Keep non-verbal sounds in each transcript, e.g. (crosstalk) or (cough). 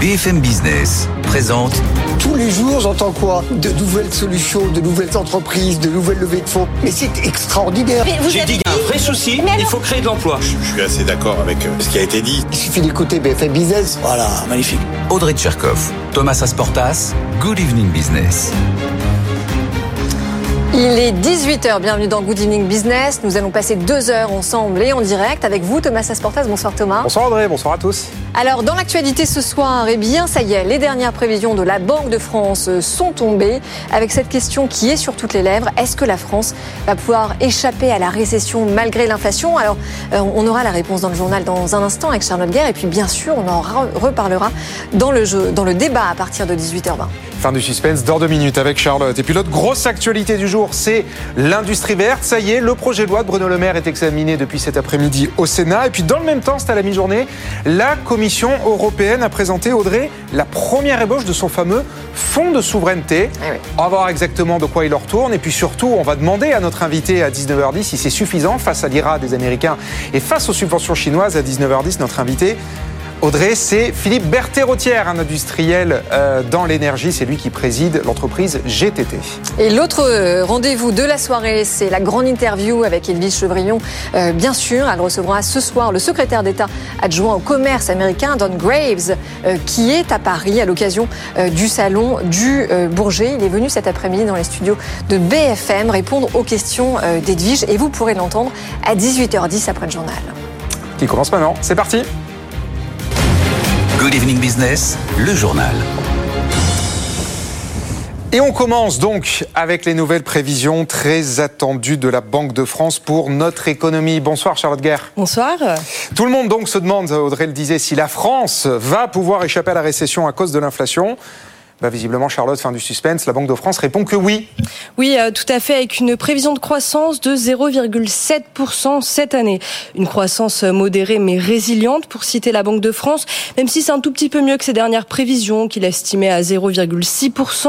BFM Business présente. Tous les jours, j'entends quoi? De nouvelles solutions, de nouvelles entreprises, de nouvelles levées de fonds. Mais c'est extraordinaire. J'ai dit qu'il y a un vrai souci, il faut créer de l'emploi. Je suis assez d'accord avec euh, ce qui a été dit. Il suffit d'écouter BFM Business. Voilà, magnifique. Audrey Tcherkov, Thomas Asportas, Good Evening Business. Il est 18h, bienvenue dans Good Evening Business. Nous allons passer deux heures ensemble et en direct avec vous, Thomas Asportas. Bonsoir Thomas. Bonsoir Audrey, bonsoir à tous. Alors, dans l'actualité ce soir, eh bien, ça y est, les dernières prévisions de la Banque de France sont tombées avec cette question qui est sur toutes les lèvres. Est-ce que la France va pouvoir échapper à la récession malgré l'inflation? Alors, euh, on aura la réponse dans le journal dans un instant avec Charlotte Guerre et puis, bien sûr, on en reparlera dans le, jeu, dans le débat à partir de 18h20. Fin du suspense dans deux minutes avec Charlotte. Et puis l'autre grosse actualité du jour, c'est l'industrie verte. Ça y est, le projet de loi de Bruno Le Maire est examiné depuis cet après-midi au Sénat. Et puis dans le même temps, c'est à la mi-journée, la Commission européenne a présenté, Audrey, la première ébauche de son fameux fonds de souveraineté. Eh On va voir exactement de quoi il en retourne. Et puis surtout, on va demander à notre invité à 19h10 si c'est suffisant face à l'IRA des Américains et face aux subventions chinoises à 19h10, notre invité Audrey, c'est Philippe Berthet-Rotière, un industriel euh, dans l'énergie. C'est lui qui préside l'entreprise GTT. Et l'autre euh, rendez-vous de la soirée, c'est la grande interview avec Edwige Chevrillon. Euh, bien sûr, elle recevra ce soir le secrétaire d'État adjoint au commerce américain, Don Graves, qui est à Paris à l'occasion du salon du Bourget. Il est venu cet après-midi dans les studios de BFM répondre aux questions d'Edwige et vous pourrez l'entendre à 18h10 après le journal. Qui commence maintenant. C'est parti. Good Evening Business, le journal. Et on commence donc avec les nouvelles prévisions très attendues de la Banque de France pour notre économie. Bonsoir Charlotte Guerre. Bonsoir. Tout le monde donc se demande, Audrey le disait, si la France va pouvoir échapper à la récession à cause de l'inflation. Bah, visiblement, Charlotte, fin du suspense, la Banque de France répond que oui. Oui, euh, tout à fait, avec une prévision de croissance de 0,7% cette année. Une croissance modérée mais résiliente, pour citer la Banque de France, même si c'est un tout petit peu mieux que ses dernières prévisions, qu'il estimait à 0,6%.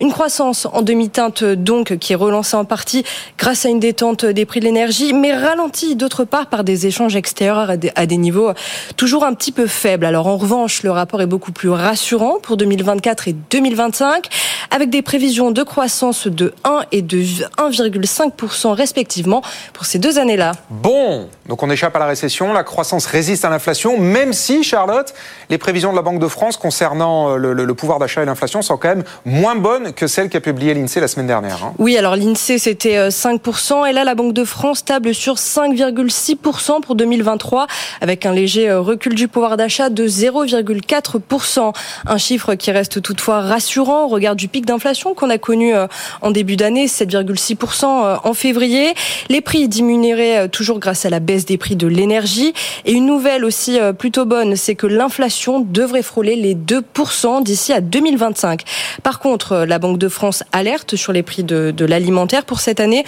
Une croissance en demi-teinte, donc, qui est relancée en partie grâce à une détente des prix de l'énergie, mais ralentie d'autre part par des échanges extérieurs à des niveaux toujours un petit peu faibles. Alors, en revanche, le rapport est beaucoup plus rassurant pour 2024 et 2025, avec des prévisions de croissance de 1 et de 1,5% respectivement pour ces deux années-là. Bon, donc on échappe à la récession, la croissance résiste à l'inflation, même si, Charlotte, les prévisions de la Banque de France concernant euh, le, pouvoir d'achat et l'inflation sont quand même moins bonnes que celles qu'a publié l'INSEE la semaine dernière. Hein. Oui, alors l'INSEE c'était 5%, euh, et là la Banque de France table sur 5,6% pour 2023, avec un léger euh, recul du pouvoir d'achat de 0,4%. Un chiffre qui reste toutefois rassurant au regard du pic d'inflation qu'on a connu euh, en début d'année, 7,6% euh, en février. Les prix diminueraient euh, toujours grâce à la baisse des prix de l'énergie. Et une nouvelle aussi plutôt bonne, c'est que l'inflation devrait frôler les 2% d'ici à 2025. Par contre, la Banque de France alerte sur les prix de, l'alimentaire pour cette année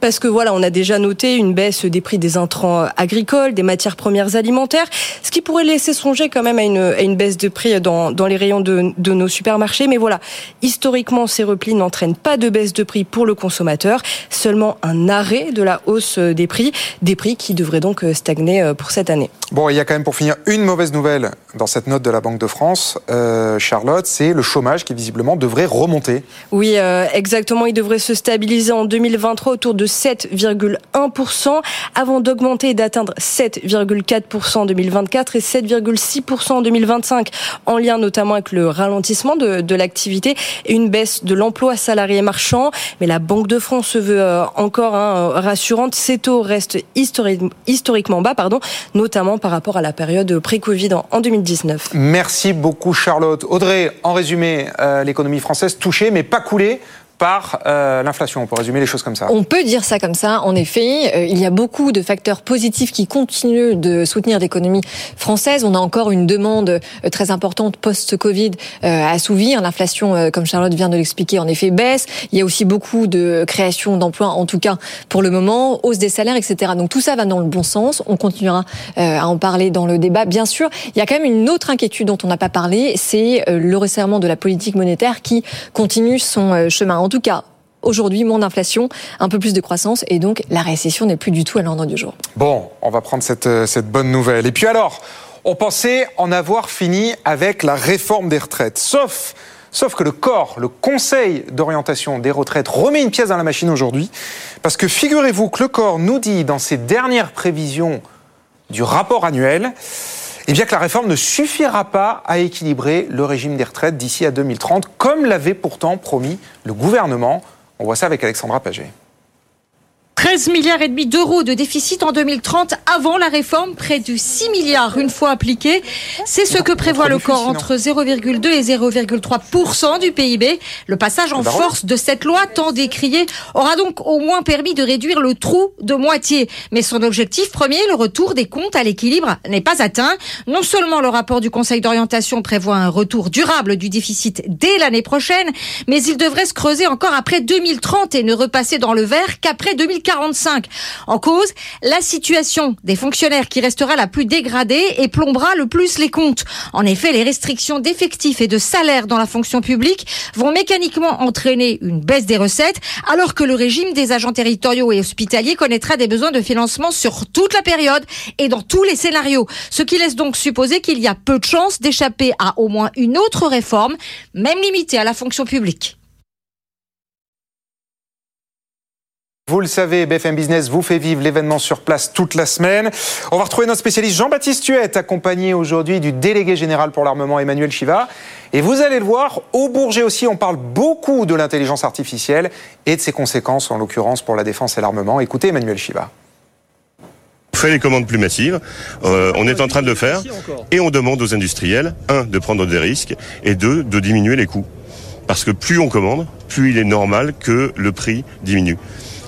parce que voilà, on a déjà noté une baisse des prix des intrants agricoles, des matières premières alimentaires, ce qui pourrait laisser songer quand même à une, baisse de prix dans, les rayons de nos supermarchés mais voilà, historiquement, ces replis n'entraînent pas de baisse de prix pour le consommateur, seulement un arrêt de la hausse des prix, des prix qui devraient donc stagner euh, pour cette année. Bon, il y a quand même pour finir une mauvaise nouvelle dans cette note de la Banque de France, euh, Charlotte, c'est le chômage qui visiblement devrait remonter. Oui, euh, exactement, il devrait se stabiliser en 2023 autour de 7,1% avant d'augmenter et d'atteindre 7,4% en 2024 et 7,6% en 2025, en lien notamment avec le ralentissement de de, l'activité et une baisse de l'emploi salarié marchand. Mais la Banque de France se veut euh, encore hein, rassurante. Ces taux restent historiquement bas, pardon, notamment par rapport à la période pré-Covid en 2019. Merci beaucoup Charlotte. Audrey, en résumé, euh, l'économie française touchée mais pas coulée par euh, l'inflation. On peut résumer les choses comme ça. On peut dire ça comme ça. En effet, euh, il y a beaucoup de facteurs positifs qui continuent de soutenir l'économie française. On a encore une demande euh, très importante post-Covid à assouvir. L'inflation, comme Charlotte vient de l'expliquer, en effet baisse. Il y a aussi beaucoup de création d'emplois, en tout cas pour le moment, hausse des salaires, etc. Donc tout ça va dans le bon sens. On continuera à en parler dans le débat. Bien sûr, il y a quand même une autre inquiétude dont on n'a pas parlé, c'est le resserrement de la politique monétaire qui continue son chemin tout cas, aujourd'hui, moins d'inflation, un peu plus de croissance, et donc la récession n'est plus du tout à l'ordre du jour. Bon, on va prendre cette, euh, cette bonne nouvelle. Et puis alors, on pensait en avoir fini avec la réforme des retraites. Sauf, sauf que le corps, le Conseil d'orientation des retraites, remet une pièce dans la machine aujourd'hui. Parce que figurez-vous que le corps nous dit dans ses dernières prévisions du rapport annuel, eh bien que la réforme ne suffira pas à équilibrer le régime des retraites d'ici à 2030, comme l'avait pourtant promis le gouvernement. On voit ça avec Alexandra Paget. 13 milliards et demi d'euros de déficit en 2030 avant la réforme, près de 6 milliards une fois appliqué. C'est ce que prévoit le corps entre 0,2 et 0,3 du PIB. Le passage en force de cette loi tant décriée aura donc au moins permis de réduire le trou de moitié. Mais son objectif premier, le retour des comptes à l'équilibre, n'est pas atteint. Non seulement le rapport du Conseil d'orientation prévoit un retour durable du déficit dès l'année prochaine, mais il devrait se creuser encore après 2030 et ne repasser dans le vert qu'après 2040. 45. En cause, la situation des fonctionnaires qui restera la plus dégradée et plombera le plus les comptes. En effet, les restrictions d'effectifs et de salaires dans la fonction publique vont mécaniquement entraîner une baisse des recettes, alors que le régime des agents territoriaux et hospitaliers connaîtra des besoins de financement sur toute la période et dans tous les scénarios. Ce qui laisse donc supposer qu'il y a peu de chances d'échapper à au moins une autre réforme, même limitée à la fonction publique. Vous le savez, BFM Business vous fait vivre l'événement sur place toute la semaine. On va retrouver notre spécialiste Jean-Baptiste Huette, accompagné aujourd'hui du délégué général pour l'armement Emmanuel Chiva. Et vous allez le voir, au Bourget aussi, on parle beaucoup de l'intelligence artificielle et de ses conséquences, en l'occurrence pour la défense et l'armement. Écoutez Emmanuel Chiva. On fait les commandes plus massives, euh, on est en train de le faire, et on demande aux industriels, un, de prendre des risques, et deux, de diminuer les coûts. Parce que plus on commande, plus il est normal que le prix diminue.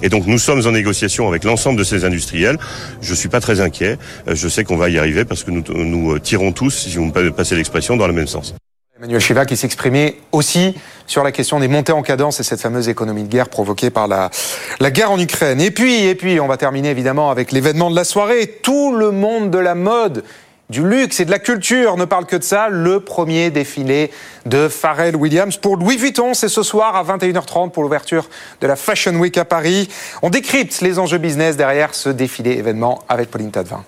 Et donc nous sommes en négociation avec l'ensemble de ces industriels. Je ne suis pas très inquiet. Euh, je sais qu'on va y arriver parce que nous, nous euh, tirons tous, si vous me passez l'expression, dans le même sens. Emmanuel Chiva qui s'exprimait aussi sur la question des montées en cadence et cette fameuse économie de guerre provoquée par la, la guerre en Ukraine. Et puis, et puis, on va terminer évidemment avec l'événement de la soirée. Tout le monde de la mode du luxe et de la culture ne parle que de ça. Le premier défilé de Pharrell Williams pour Louis Vuitton, c'est ce soir à 21h30 pour l'ouverture de la Fashion Week à Paris. On décrypte les enjeux business derrière ce défilé événement avec Pauline Tadevin.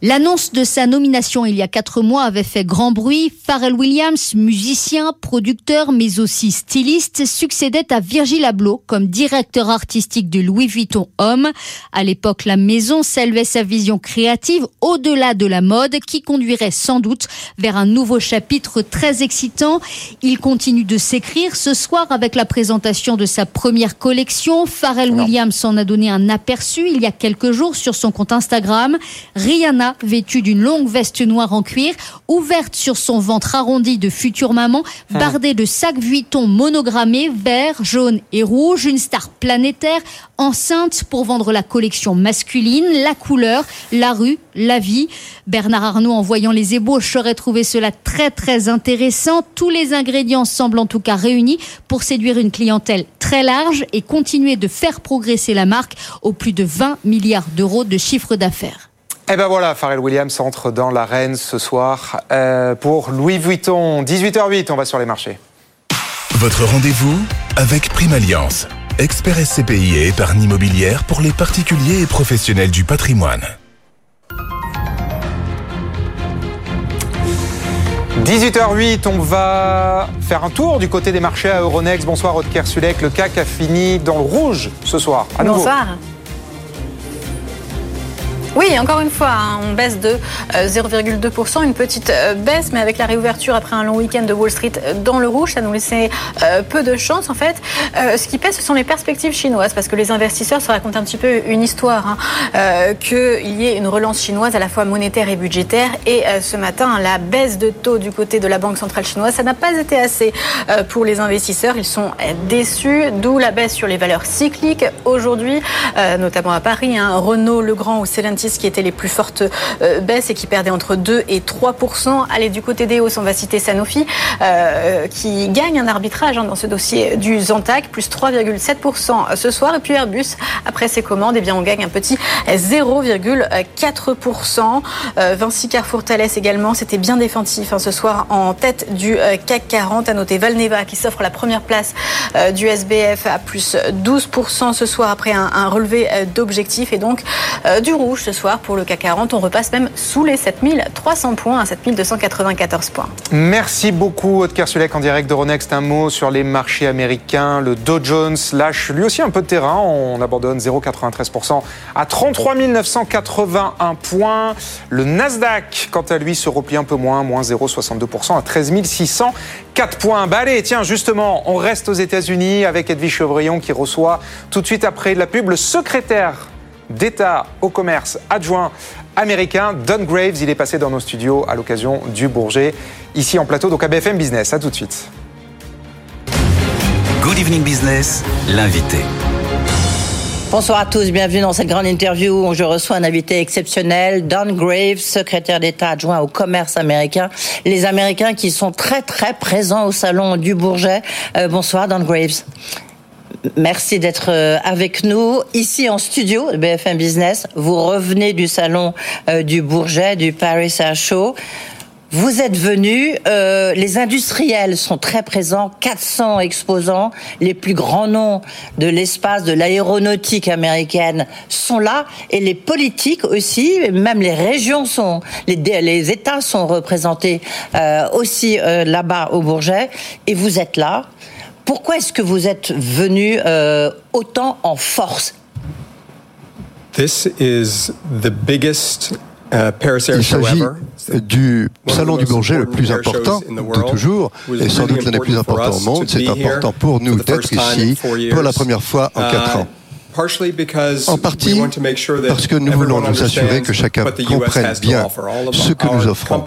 L'annonce de sa nomination il y a quatre mois avait fait grand bruit. Pharrell Williams, musicien, producteur, mais aussi styliste, succédait à Virgil Abloh comme directeur artistique de Louis Vuitton Homme. À l'époque, la maison s'élevait sa vision créative au-delà de la mode qui conduirait sans doute vers un nouveau chapitre très excitant. Il continue de s'écrire ce soir avec la présentation de sa première collection. Pharrell Williams en a donné un aperçu il y a quelques jours sur son compte Instagram. Rihanna vêtue d'une longue veste noire en cuir, ouverte sur son ventre arrondi de future maman, ah. bardée de sacs Vuitton monogrammés, vert, jaune et rouge, une star planétaire, enceinte pour vendre la collection masculine, la couleur, la rue, la vie. Bernard Arnault, en voyant les ébauches, aurait trouvé cela très très intéressant. Tous les ingrédients semblent en tout cas réunis pour séduire une clientèle très large et continuer de faire progresser la marque au plus de 20 milliards d'euros de chiffre d'affaires. Eh ben voilà, Pharrell Williams entre dans l'arène ce soir euh, pour Louis Vuitton. 18h08, on va sur les marchés. Votre rendez-vous avec Prime Alliance, expert SCPI et épargne immobilière pour les particuliers et professionnels du patrimoine. 18h08, on va faire un tour du côté des marchés à Euronext. Bonsoir, Rodker Sulek. Le CAC a fini dans le rouge ce soir. Bonsoir. Oui, encore une fois, hein, on baisse de 0,2%, euh, une petite euh, baisse, mais avec la réouverture après un long week-end de Wall Street euh, dans le rouge, ça nous laissait peu de chance en fait. Ce qui pèse, ce sont les perspectives chinoises, parce que les investisseurs se racontent un petit peu une histoire, hein, qu'il y ait une relance chinoise à la fois monétaire et budgétaire. Et ce matin, la baisse de taux du côté de la Banque centrale chinoise, ça n'a pas été assez pour les investisseurs. Ils sont déçus, d'où la baisse sur les valeurs cycliques aujourd'hui, notamment à Paris, hein, Renault, Legrand ou Qui étaient les plus fortes euh, baisses et qui perdaient entre 2 et 3% Allez, du côté des hausses, on va citer Sanofi, euh, qui gagne un arbitrage hein, dans ce dossier du Zantac, plus 3,7% ce soir. Et puis Airbus, après ses commandes, eh bien, on gagne un petit 0,4% euh, Vinci Carrefour Thales également, c'était bien défensif hein, ce soir en tête du CAC 40. À noter Valneva qui s'offre la première place du SBF à plus 12% ce soir après un, un relevé d'objectifs et donc du rouge ce soir pour le CAC 40. On repasse même sous les 7300 points à 7294 points. Merci beaucoup, Aude Kersulek, en direct de Ronext. Un mot sur les marchés américains. Le Dow Jones lâche lui aussi un peu de terrain. On abandonne 0,93% à 33 981 points. Le Nasdaq, quant à lui, se replie un peu moins, moins 0,62% à 13 604 points. Bah allez, tiens, justement, on reste aux États-Unis avec Edwige Chevrillon qui reçoit tout de suite après la pub le secrétaire d'État au commerce adjoint américain, Don Graves. Il est passé dans nos studios à l'occasion du Bourget, ici en plateau, donc à BFM Business. À tout de suite. Good Evening Business, l'invité. Bonsoir à tous, bienvenue dans cette grande interview où je reçois un invité exceptionnel, Don Graves, secrétaire d'État adjoint au commerce américain. Les Américains qui sont très très présents au salon du Bourget. Euh, bonsoir Don Graves. Merci d'être euh, avec nous ici en studio de BFM Business. Vous revenez du salon euh, du Bourget, du Paris Air Show. Vous êtes venus, euh, les industriels sont très présents, 400 exposants, les plus grands noms de l'espace de l'aéronautique américaine sont là, et les politiques aussi, même les régions sont, les, États sont représentés aussi là-bas au Bourget, et vous êtes là. Pourquoi est-ce que vous êtes venus euh, autant en force? This is the biggest uh, Paris Air Il Show s'agit du salon du Bourget le plus important de toujours et sans doute l'un des plus importants au monde. C'est important pour nous d'être ici pour la première fois en quatre ans. En partie parce que nous voulons nous assurer que chacun comprenne bien ce que nous offrons.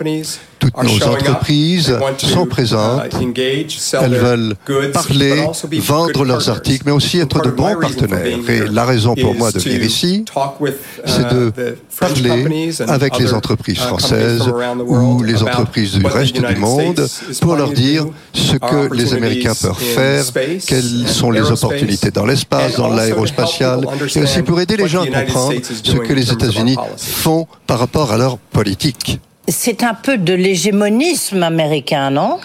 Toutes nos entreprises sont présentes, elles veulent parler, vendre leurs articles, mais aussi être de bons partenaires. Et la raison pour moi de venir ici, c'est de parler avec les entreprises françaises ou les entreprises du reste du monde pour leur dire ce que les Américains peuvent faire, quelles sont les opportunités dans l'espace, dans l'aérospatial, et aussi pour aider les gens à comprendre ce que les États-Unis font par rapport à leur politique. C'est un peu de l'hégémonisme américain, non?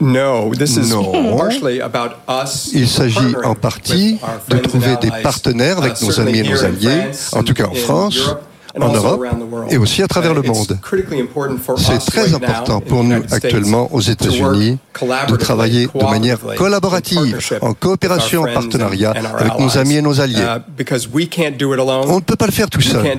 No, this is Non. partially about us Il s'agit en partie de trouver des partenaires avec nos amis et nos alliés, en tout cas en France, en Europe et aussi à travers le monde. C'est très important pour nous actuellement aux États-Unis de travailler de manière collaborative, en coopération, en partenariat avec nos amis et nos alliés. On ne peut pas le faire tout seul.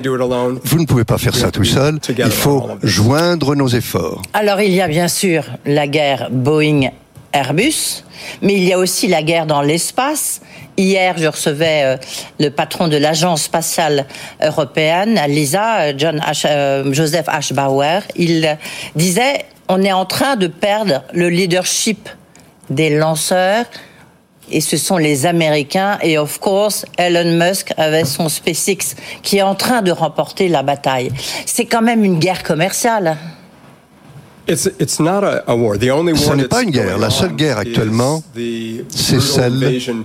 Vous ne pouvez pas faire ça tout seul. Il faut joindre nos efforts. Alors il y a bien sûr la guerre Boeing-Airbus, mais il y a aussi la guerre dans l'espace. Hier, je recevais euh, le patron de l'agence spatiale européenne, l'ISA, euh, John Ash- euh, Joseph Ashbauer. Il euh, disait on est en train de perdre le leadership des lanceurs. Et ce sont les Américains et of course Elon Musk avec son SpaceX qui est en train de remporter la bataille. C'est quand même une guerre commerciale. It's, it's not a, a war. The only Ce war n'est pas une guerre. La seule guerre is actuellement, the c'est celle invasion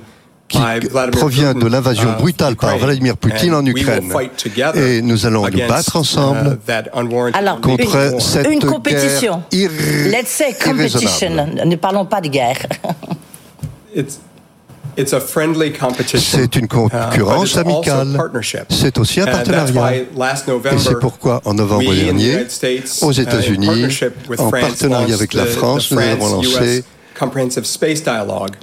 qui provient de l'invasion uh, brutale par. Vladimir Poutine en Ukraine. Et nous allons nous battre uh, ensemble that unwarranted Alors, contre une, cette une guerre Let's say competition. Ne parlons pas de guerre. It's, it's a friendly competition. C'est une uh, concurrence it's also amicale. partnership. C'est aussi un And that's partenariat. Et November, c'est pourquoi, en novembre dernier, aux uh, États-Unis, en France, partenariat launched avec la France, nous avons lancé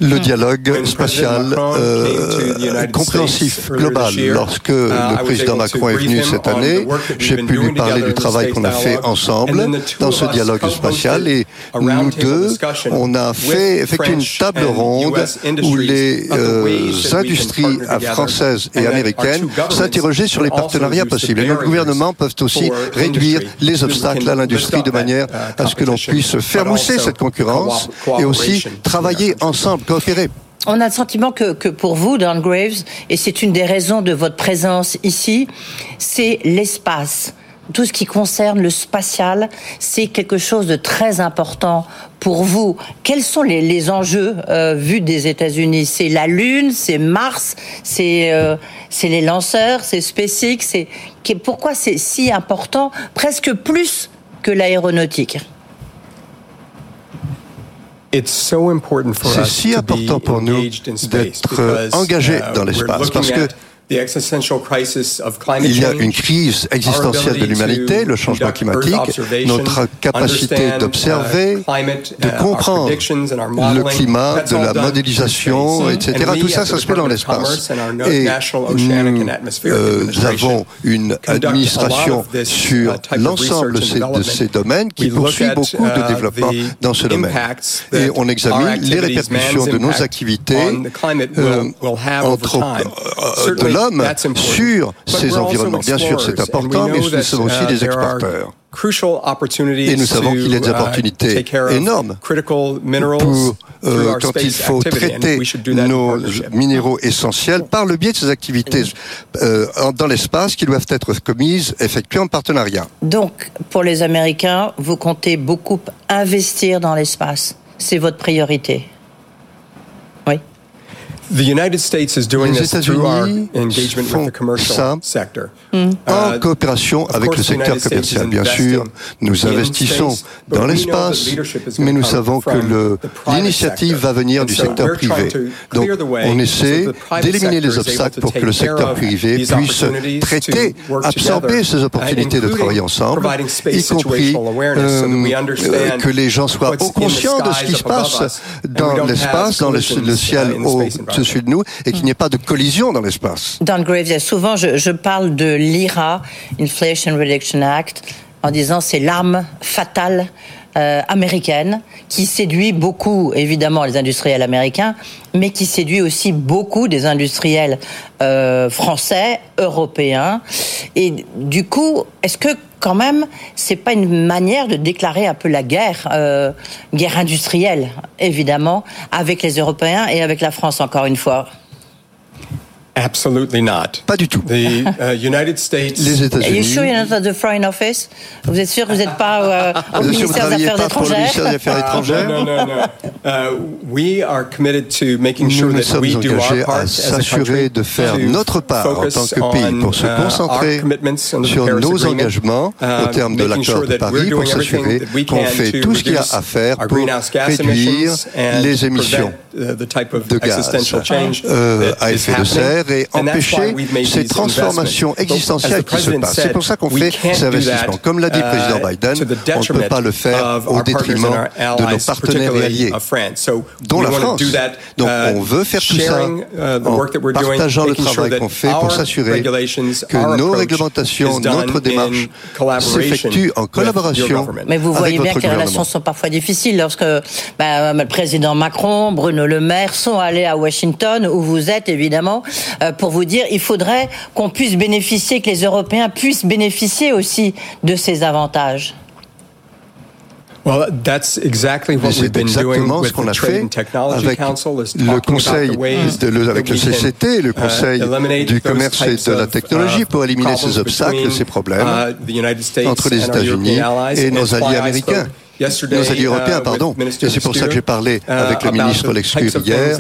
Le dialogue spatial euh, compréhensif global. Lorsque uh, I le président Macron est venu cette année, j'ai pu lui parler du travail qu'on a fait ensemble. Dans ce dialogue spatial et nous deux, on a fait effectué une table ronde où les euh, industries françaises et américaines s'interrogeaient sur les partenariats possibles. Et nos gouvernements peuvent aussi réduire les obstacles à l'industrie de manière uh, à ce que l'on puisse faire mousser cette concurrence co- et aussi travailler ensemble, coopérer. On a le sentiment que, que pour vous, Don Graves, et c'est une des raisons de votre présence ici, c'est l'espace. Tout ce qui concerne le spatial, c'est quelque chose de très important pour vous. Quels sont les, les enjeux euh, vus des États-Unis? C'est la Lune, c'est Mars, c'est euh, c'est les lanceurs, c'est SpaceX. C'est pourquoi c'est si important, presque plus que l'aéronautique? It's so important for C'est us si important pour nous engaged in space d'être because, engagés uh, dans l'espace. parce que Il y a une crise existentielle de l'humanité, le changement climatique, notre capacité d'observer, de uh, comprendre le climat, de la modélisation, etc. Tout ça, ça se fait dans l'espace. Et nous avons une administration sur l'ensemble de ces domaines qui poursuit beaucoup de uh, développement dans ce domaine. Et on examine les répercussions de nos activités euh, de l'homme sur ces environnements. Bien sûr, c'est important, mais nous sommes aussi uh, des exporteurs. Et nous savons qu'il y a des uh, opportunités énormes pour, euh, quand il faut traiter nos minéraux essentiels par le biais de ces activités euh, dans l'espace qui doivent être commises, effectuées en partenariat. Donc, pour les Américains, vous comptez beaucoup investir dans l'espace. C'est votre priorité. The United States is doing this through our engagement with the commercial sector. Mm. En uh, coopération avec le secteur commercial, bien sûr, nous investissons dans l'espace, mais nous savons que l'initiative va venir du secteur privé. Donc, on essaie d'éliminer les obstacles pour que le secteur privé puisse traiter, absorber ces opportunités de travailler ensemble, y compris euh, que les gens soient conscients de ce qui se passe dans l'espace, dans le, ciel au dessus de nous et qu'il n'y ait pas de collision dans l'espace. Don Graves, souvent je, je parle de l'IRA, Inflation Reduction Act, en disant c'est l'arme fatale euh, américaine qui séduit beaucoup, évidemment, les industriels américains, mais qui séduit aussi beaucoup des industriels euh, français, européens. Et du coup, est-ce que quand même, c'est pas une manière de déclarer un peu la guerre, euh, guerre industrielle, évidemment, avec les Européens et avec la France, encore une fois? Absolutely not. Pas du tout. The uh, United (laughs) States. Les États-Unis. Are you sure you're not at the Foreign Office? Vous êtes sûr que vous n'êtes pas euh, au ministère des Affaires étrangères? ministère des Affaires étrangères. non, non, non. Uh, we are committed to making Nous sure nous that sommes we do our engagés part à as a s'assurer country de faire to notre part en tant que pays pour se on, uh, concentrer our commitments under the sur Paris nos Agreement, engagements au uh, terme de making l'accord sure de that we're Paris pour doing everything s'assurer that we qu'on can fait to tout ce qu'il y a reduce à faire our pour greenhouse gas réduire emissions and les émissions prevent, uh, the type of de gaz existential change euh, that à is effet de happening. serre why empêcher we've made ces transformations existentielles qui se the passent. C'est pour ça qu'on fait ces investissements. Comme l'a dit le uh, président Biden, on ne peut pas le faire of au our partners détriment de nos allies, partenaires et alliés. So dont la France. Donc uh, on veut faire tout ça uh, en partageant le travail qu'on fait pour our s'assurer que nos réglementations, notre démarche s'effectuent en collaboration. Mais vous voyez bien que les relations sont parfois difficiles lorsque bah, le président Macron, Bruno Le Maire sont allés à Washington, où vous êtes évidemment, euh, pour vous dire il faudrait qu'on puisse bénéficier, que les Européens puissent bénéficier aussi de ces avantages. Well, that's exactly Mais what we've c'est been doing exactement ce qu'on the a Trade fait and Technology avec le conseil de le- avec le CCT, le uh, conseil du commerce et de la of, technologie uh, pour éliminer ces obstacles, between, ces problèmes uh, the United States entre les and our États-Unis et nos alliés américains. Nos alliés européens, pardon. Et c'est pour ça que j'ai parlé uh, avec le ministre the Lex-Cur types of hier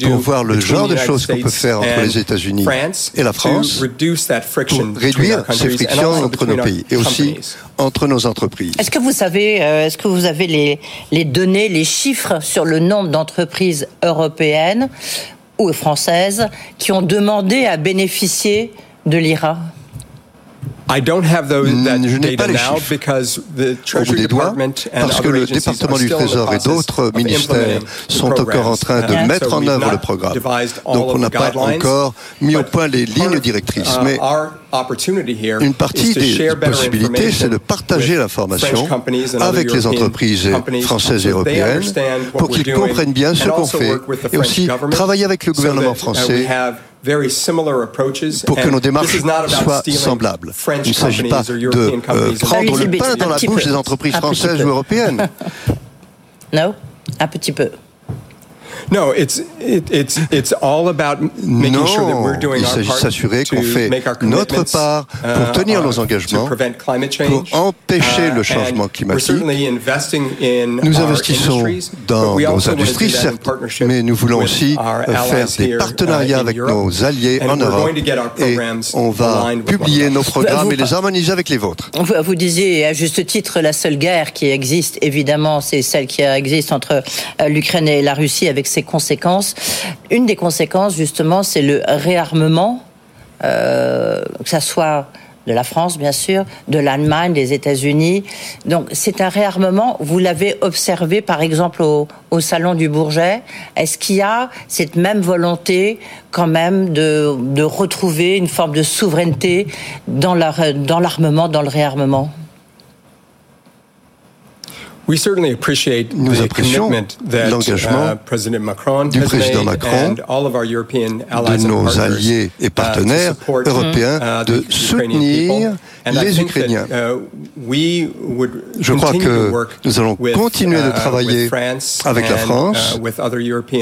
pour voir le between genre the de United choses qu'on peut States faire entre and les États-Unis France et la France pour réduire ces frictions also entre between nos our pays et aussi companies. entre nos entreprises. Est-ce que vous savez, euh, est-ce que vous avez les, les données, les chiffres sur le nombre d'entreprises européennes ou françaises qui ont demandé à bénéficier de l'IRA? I don't have those, that Je n'ai data pas les now chiffres because the au bout Treasury des doigts, Department and parce que other le département are du Trésor et d'autres ministères sont encore en train de mettre en œuvre le programme. Donc on n'a the pas guidelines, encore mis au point les lignes directrices. uh, Mais our opportunity here une partie to des share better possibilités, c'est de information partager with l'information avec les European entreprises companies françaises et européennes understand what pour qu'ils doing comprennent bien ce qu'on also fait work with the et French aussi government travailler avec le gouvernement uh, français we have very similar approaches pour que nos this démarches is not about soient stealing semblables. French Il ne s'agit pas companies or de European euh, companies. prendre le pain dans la bouche des entreprises françaises ou européennes. (laughs) Non? Un petit peu. No, it's it, it's it's all about making sure that we're Non, doing il our s'agit de part s'assurer to qu'on fait make our notre commitments, part pour uh, tenir nos uh, engagements, to prevent climate pour change, empêcher uh, le changement and climatique. We're certainly investing in Nous our investissons industries, dans but we nos industries, certes, mais nous voulons with aussi our faire allies des here, partenariats uh, in avec Europe. nos alliés And en we're Europe going to get our et programs on va aligned with one publier nos programmes Vous- et les harmoniser avec les vôtres. Vous, disiez, à juste titre, la seule guerre qui existe, évidemment, c'est celle qui existe entre euh, l'Ukraine et la Russie avec ses conséquences. Une des conséquences, justement, c'est le réarmement que ça soit de la France, bien sûr, de l'Allemagne, des États-Unis. Donc, c'est un réarmement. Vous l'avez observé, par exemple, au, Salon du Bourget. Est-ce qu'il y a cette même volonté, quand même, de retrouver une forme de souveraineté dans l'armement, dans le réarmement? Nous apprécions l'engagement uh, du président Macron, de nos alliés et uh, partenaires européens uh, de soutenir les Ukrainiens. Je crois que nous allons continuer de travailler avec la France,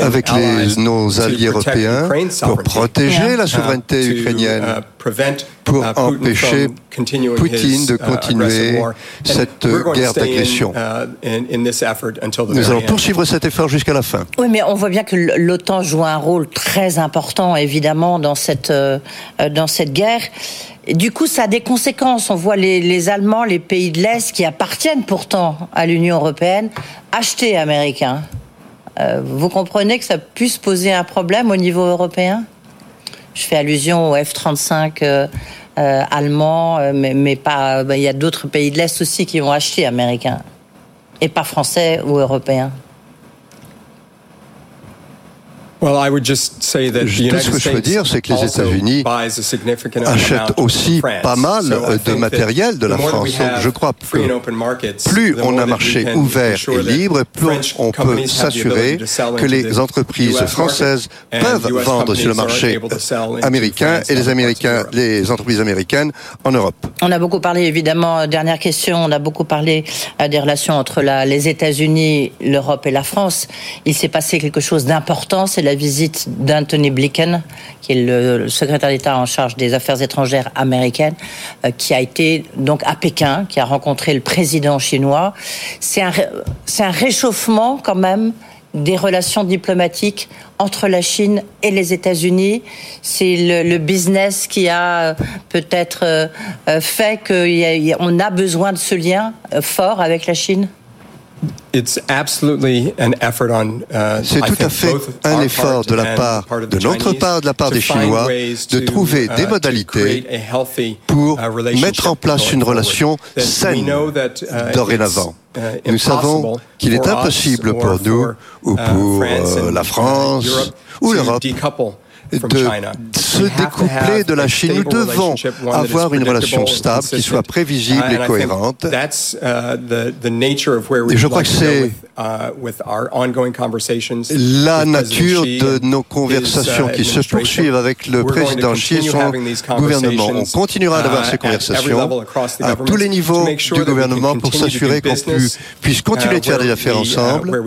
avec nos alliés européens, pour protéger la souveraineté ukrainienne pour uh, empêcher Poutine de uh, continuer cette guerre d'agression. Uh, Nous allons poursuivre cet effort jusqu'à la fin. Oui, mais on voit bien que l'OTAN joue un rôle très important, évidemment, dans cette, euh, dans cette guerre. du coup, ça a des conséquences. On voit les, les Allemands, les pays de l'Est, qui appartiennent pourtant à l'Union européenne, acheter américains. Euh, vous comprenez que ça puisse poser un problème au niveau européen? Je fais allusion au F-35 euh, euh, allemand, euh, mais. Bah, il y a d'autres pays de l'Est aussi qui vont acheter américains, et pas français ou européens. Ce que je peux dire, c'est que les États-Unis achètent aussi pas mal de matériel de la France. Donc je crois que plus on a un marché ouvert et libre, plus on peut s'assurer que les entreprises françaises peuvent vendre sur le marché américain et les Américains, les entreprises américaines en Europe. On a beaucoup parlé, évidemment, dernière question, on a beaucoup parlé euh, des relations entre les États-Unis, l'Europe et la France. Il s'est passé quelque chose d'important, c'est la visite d'Anthony Blinken, qui est le secrétaire d'État en charge des affaires étrangères américaines, euh, qui a été donc à Pékin, qui a rencontré le président chinois. C'est un, un réchauffement quand même des relations diplomatiques entre la Chine et les États-Unis. C'est le, business qui a euh, peut-être euh, fait qu'on a besoin de ce lien fort avec la Chine. Uh, C'est tout à fait un effort de la part de notre part, de la part des Chinois, de trouver des uh, modalités pour uh, mettre en place une relation saine dorénavant. Nous savons qu'il est impossible pour nous ou pour euh, la France ou l'Europe de se découpler de la Chine. Nous devons avoir une relation stable qui soit prévisible et cohérente. Uh, et je crois que c'est la nature de nos conversations uh, qui se poursuivent avec le président Xi et son gouvernement. On continuera d'avoir ces conversations à tous les niveaux du gouvernement pour s'assurer qu'on puisse continuer de faire des affaires ensemble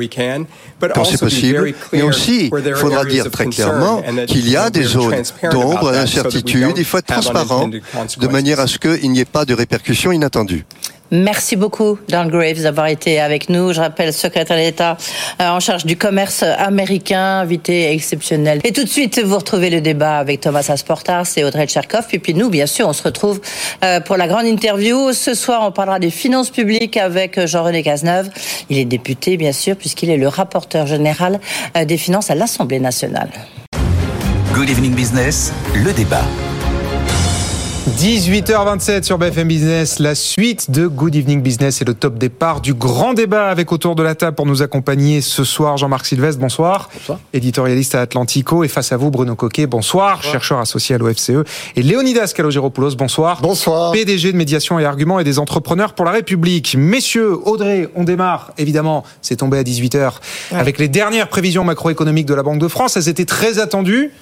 quand c'est possible. Mais aussi, il faudra dire très clairement qu'il y a des zones d'ombre, d'incertitude. Il faut être transparent de manière à ce qu'il n'y ait pas de répercussions inattendues. Merci beaucoup, Don Graves, d'avoir été avec nous. Je rappelle, secrétaire d'État euh, en charge du commerce américain, invité exceptionnel. Et tout de suite, vous retrouvez le débat avec Thomas Asportas et Audrey Tcherkov. Et puis nous, bien sûr, on se retrouve euh, pour la grande interview. Ce soir, on parlera des finances publiques avec Jean-René Cazeneuve. Il est député, bien sûr, puisqu'il est le rapporteur général euh, des finances à l'Assemblée nationale. Good Evening Business, le débat. 18h27 sur BFM Business, la suite de Good Evening Business et le top départ du grand débat avec autour de la table pour nous accompagner ce soir Jean-Marc Sylvestre, bonsoir. bonsoir. Éditorialiste à Atlantico et face à vous Bruno Coquet, bonsoir. Chercheur associé à l'OFCE et Léonidas Calogéropoulos, bonsoir. Bonsoir. PDG de médiation et arguments et des entrepreneurs pour la République. Messieurs, Audrey, on démarre, évidemment, c'est tombé à 18h avec les dernières prévisions macroéconomiques de la Banque de France, elles étaient très attendues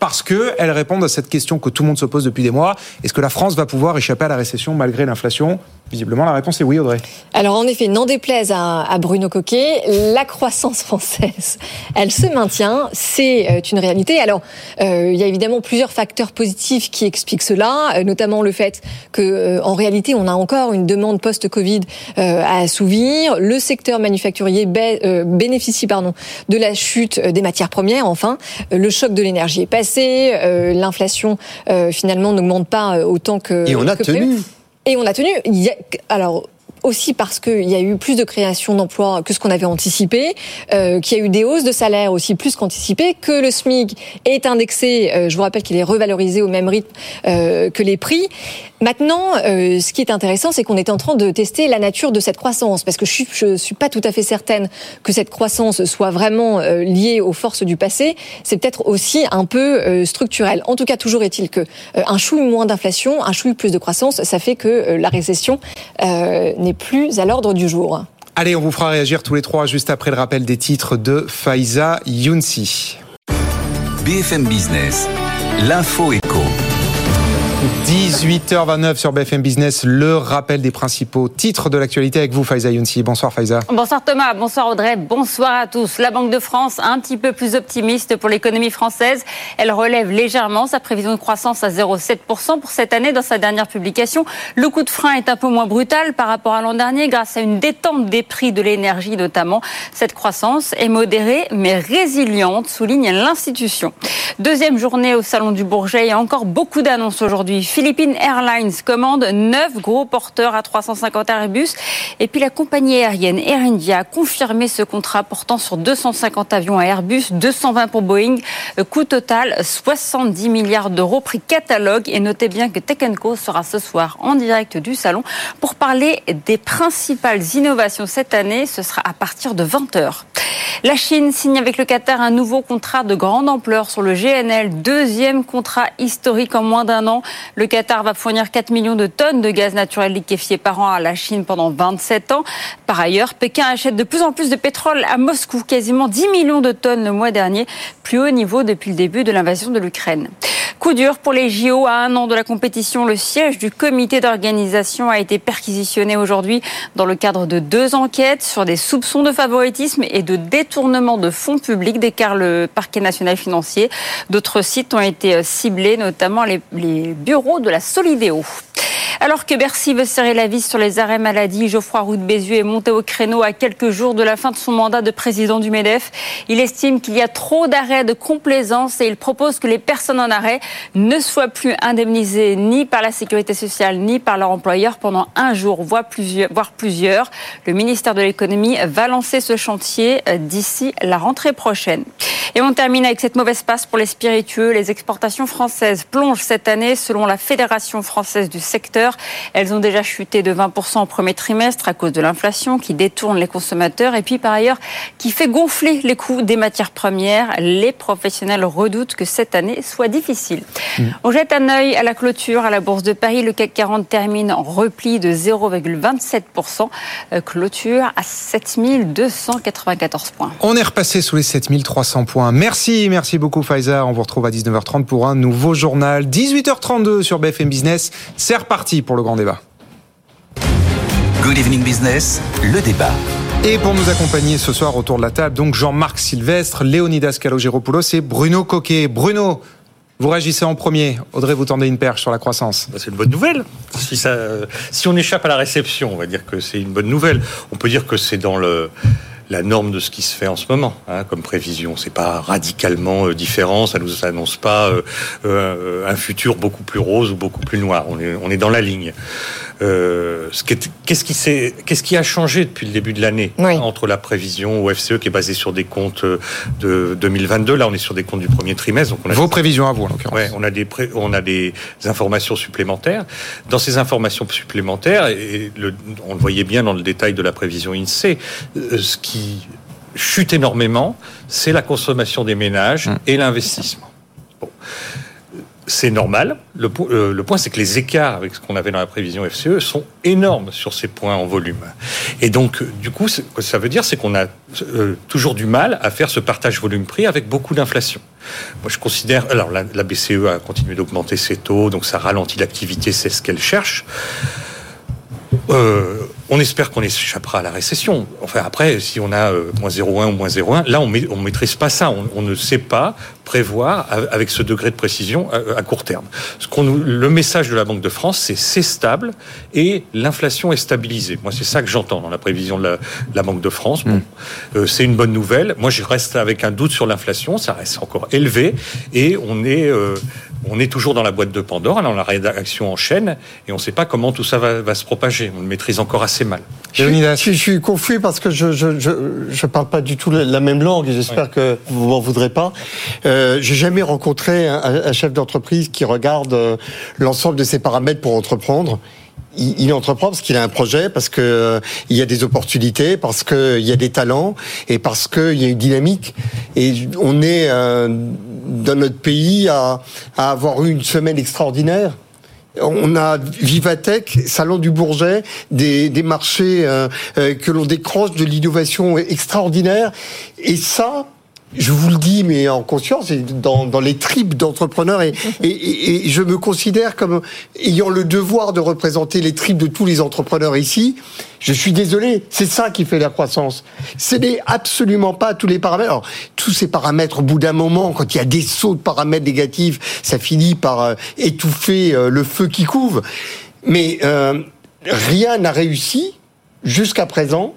parce qu'elles répondent à cette question que tout le monde se pose depuis des mois. Est-ce que la France va pouvoir échapper à la récession malgré l'inflation? Visiblement, la réponse est oui, Audrey. Alors, en effet, n'en déplaise à, Bruno Coquet, la croissance française, elle se maintient. C'est euh, une réalité. Alors, euh, il y a évidemment plusieurs facteurs positifs qui expliquent cela, euh, notamment le fait que, en réalité, on a encore une demande post-Covid à assouvir. Le secteur manufacturier bénéficie, pardon, de la chute des matières premières. Enfin, le choc de l'énergie passé. L'inflation, finalement, n'augmente pas autant que. Et on a tenu. Et on a tenu. alors, aussi parce qu'il y a eu plus de création d'emplois que ce qu'on avait anticipé, euh, qu'il y a eu des hausses de salaire aussi plus qu'anticipé, que le SMIC est indexé, euh, je vous rappelle qu'il est revalorisé au même rythme euh, que les prix. Maintenant, euh, ce qui est intéressant, c'est qu'on est en train de tester la nature de cette croissance, parce que je suis, suis pas tout à fait certaine que cette croissance soit vraiment euh, liée aux forces du passé. C'est peut-être aussi un peu euh, structurel. En tout cas, toujours est-il que un chouille moins d'inflation, un chouille plus de croissance, ça fait que la récession n'est plus à l'ordre du jour. Allez, on vous fera réagir tous les trois juste après le rappel des titres de Faiza Younsi. BFM Business, l'info éco. 18h29 sur BFM Business, le rappel des principaux titres de l'actualité avec vous, Faiza Younsi. Bonsoir Faiza. Bonsoir Thomas, bonsoir Audrey, bonsoir à tous. La Banque de France, un petit peu plus optimiste pour l'économie française. Elle relève légèrement sa prévision de croissance à 0,7% pour cette année dans sa dernière publication. Le coup de frein est un peu moins brutal par rapport à l'an dernier grâce à une détente des prix de l'énergie notamment. Cette croissance est modérée mais résiliente, souligne l'institution. Deuxième journée au Salon du Bourget, il y a encore beaucoup d'annonces aujourd'hui Philippine Airlines commande 9 gros porteurs à 350 Airbus. Et puis la compagnie aérienne Air India a confirmé ce contrat portant sur 250 avions à Airbus, 220 pour Boeing. Coût total 70 milliards d'euros, prix catalogue. Et notez bien que Tech Co sera ce soir en direct du salon pour parler des principales innovations cette année. Ce sera à partir de 20h. La Chine signe avec le Qatar un nouveau contrat de grande ampleur sur le GNL, deuxième contrat historique en moins d'un an. Le Qatar va fournir 4 millions de tonnes de gaz naturel liquéfié par an à la Chine pendant 27 ans. Par ailleurs, Pékin achète de plus en plus de pétrole à Moscou, quasiment 10 millions de tonnes le mois dernier, plus haut niveau depuis le début de l'invasion de l'Ukraine. Coup dur pour les JO à un an de la compétition. Le siège du comité d'organisation a été perquisitionné aujourd'hui dans le cadre de deux enquêtes sur des soupçons de favoritisme et de détournement de fonds publics, déclare le parquet national financier. D'autres sites ont été ciblés, notamment les, les bureaux de la Solidéo. Alors que Bercy veut serrer la vis sur les arrêts maladie, Geoffroy Roux de Bézieux est monté au créneau à quelques jours de la fin de son mandat de président du MEDEF. Il estime qu'il y a trop d'arrêts de complaisance et il propose que les personnes en arrêt ne soient plus indemnisées ni par la sécurité sociale ni par leur employeur pendant un jour, voire plusieurs. Le ministère de l'économie va lancer ce chantier euh, d'ici la rentrée prochaine. Et on termine avec cette mauvaise passe pour les spiritueux. Les exportations françaises plongent cette année selon la Fédération française du secteur. Elles ont déjà chuté de 20% au premier trimestre à cause de l'inflation qui détourne les consommateurs et puis par ailleurs qui fait gonfler les coûts des matières premières. Les professionnels redoutent que cette année soit difficile. Mmh. On jette un œil à la clôture à la Bourse de Paris. Le CAC 40 termine en repli de 0,27%. Euh, clôture à 7294 points. On est repassé sous les 7300 points. Merci, merci beaucoup Faiza. On vous retrouve à 19h30 pour un nouveau journal. 18h32 sur BFM Business. C'est reparti pour le grand débat. Good Evening Business, le débat. Et pour nous accompagner ce soir autour de la table, donc Jean-Marc Sylvestre, Léonidas Calogéropoulos et Bruno Coquet. Bruno, vous réagissez en premier. Audrey, vous tendez une perche sur la croissance. Bah, c'est une bonne nouvelle. Si, ça, si on échappe à la réception, on va dire que c'est une bonne nouvelle. On peut dire que c'est dans le la norme de ce qui se fait en ce moment hein, comme prévision. C'est pas radicalement euh, différent, ça nous annonce pas euh, euh, un futur beaucoup plus rose ou beaucoup plus noir. On est, on est dans la ligne. Qu'est-ce qui qu'est-ce qui a changé depuis le début de l'année entre la prévision au FCE qui est basée sur des comptes de 2022 Là, on est sur des comptes du premier trimestre. Donc on a Vos prévisions à vous, en l'occurrence. Ouais, on a des on a des informations supplémentaires. Dans ces informations supplémentaires, et le, on le voyait bien dans le détail de la prévision Insee, ce qui chute énormément, c'est la consommation des ménages hum. et l'investissement. C'est normal. Euh, le, point, c'est que les écarts avec ce qu'on avait dans la prévision FCE sont énormes sur ces points en volume. Et donc, du coup, ce que ça veut dire, c'est qu'on a euh, toujours du mal à faire ce partage volume-prix avec beaucoup d'inflation. Moi, je considère. Alors, la, BCE a continué d'augmenter ses taux, donc ça ralentit l'activité, c'est ce qu'elle cherche. Euh, on espère qu'on échappera à la récession. Enfin, après, si on a euh, moins 0,1 ou moins 0,1, là, on ne maîtrise pas ça. On, ne sait pas prévoir avec ce degré de précision à, court terme. Ce qu'on le message de la Banque de France, c'est c'est stable et l'inflation est stabilisée. Moi, c'est ça que j'entends dans la prévision de la, Banque de France. Bon, mm. euh, c'est une bonne nouvelle. Moi, je reste avec un doute sur l'inflation. Ça reste encore élevé et on est on est toujours dans la boîte de Pandore, alors la rédaction enchaîne, et on ne sait pas comment tout ça va, se propager. On le maîtrise encore assez mal. Je, je, suis confus parce que je ne parle pas du tout la même langue, et j'espère que vous m'en voudrez pas. Euh, J'ai jamais rencontré un, chef d'entreprise qui regarde euh, l'ensemble de ses paramètres pour entreprendre il, entreprend parce qu'il a un projet, parce que euh, il y a des opportunités, parce qu'il y a des talents et parce qu'il y a une dynamique. Et on est euh, dans notre pays à, à avoir eu une semaine extraordinaire. On a Vivatech, Salon du Bourget, des, des marchés euh, que l'on décroche, de l'innovation extraordinaire. Et ça, je vous le dis, mais en conscience, dans, dans les tripes d'entrepreneurs, (laughs) et, et, et, je me considère comme ayant le devoir de représenter les tripes de tous les entrepreneurs ici. Je suis désolé, c'est ça qui fait la croissance. Ce n'est absolument pas tous les paramètres. Alors, tous ces paramètres, au bout d'un moment, quand il y a des sauts de paramètres négatifs, ça finit par euh, étouffer euh, le feu qui couve. Mais euh, rien n'a réussi jusqu'à présent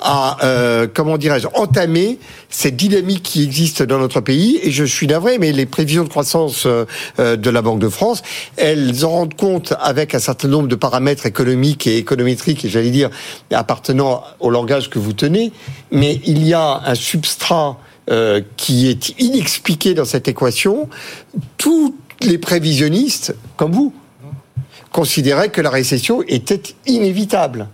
à, euh, comment dirais-je, entamer cette dynamique qui existe dans notre pays. Et je suis navré, mais les prévisions de croissance euh, euh, de la Banque de France, elles en rendent compte avec un certain nombre de paramètres économiques et économétriques, et j'allais dire appartenant au langage que vous tenez. Mais il y a un substrat euh, qui est inexpliqué dans cette équation. Tous les prévisionnistes, comme vous, considéraient que la récession était inévitable.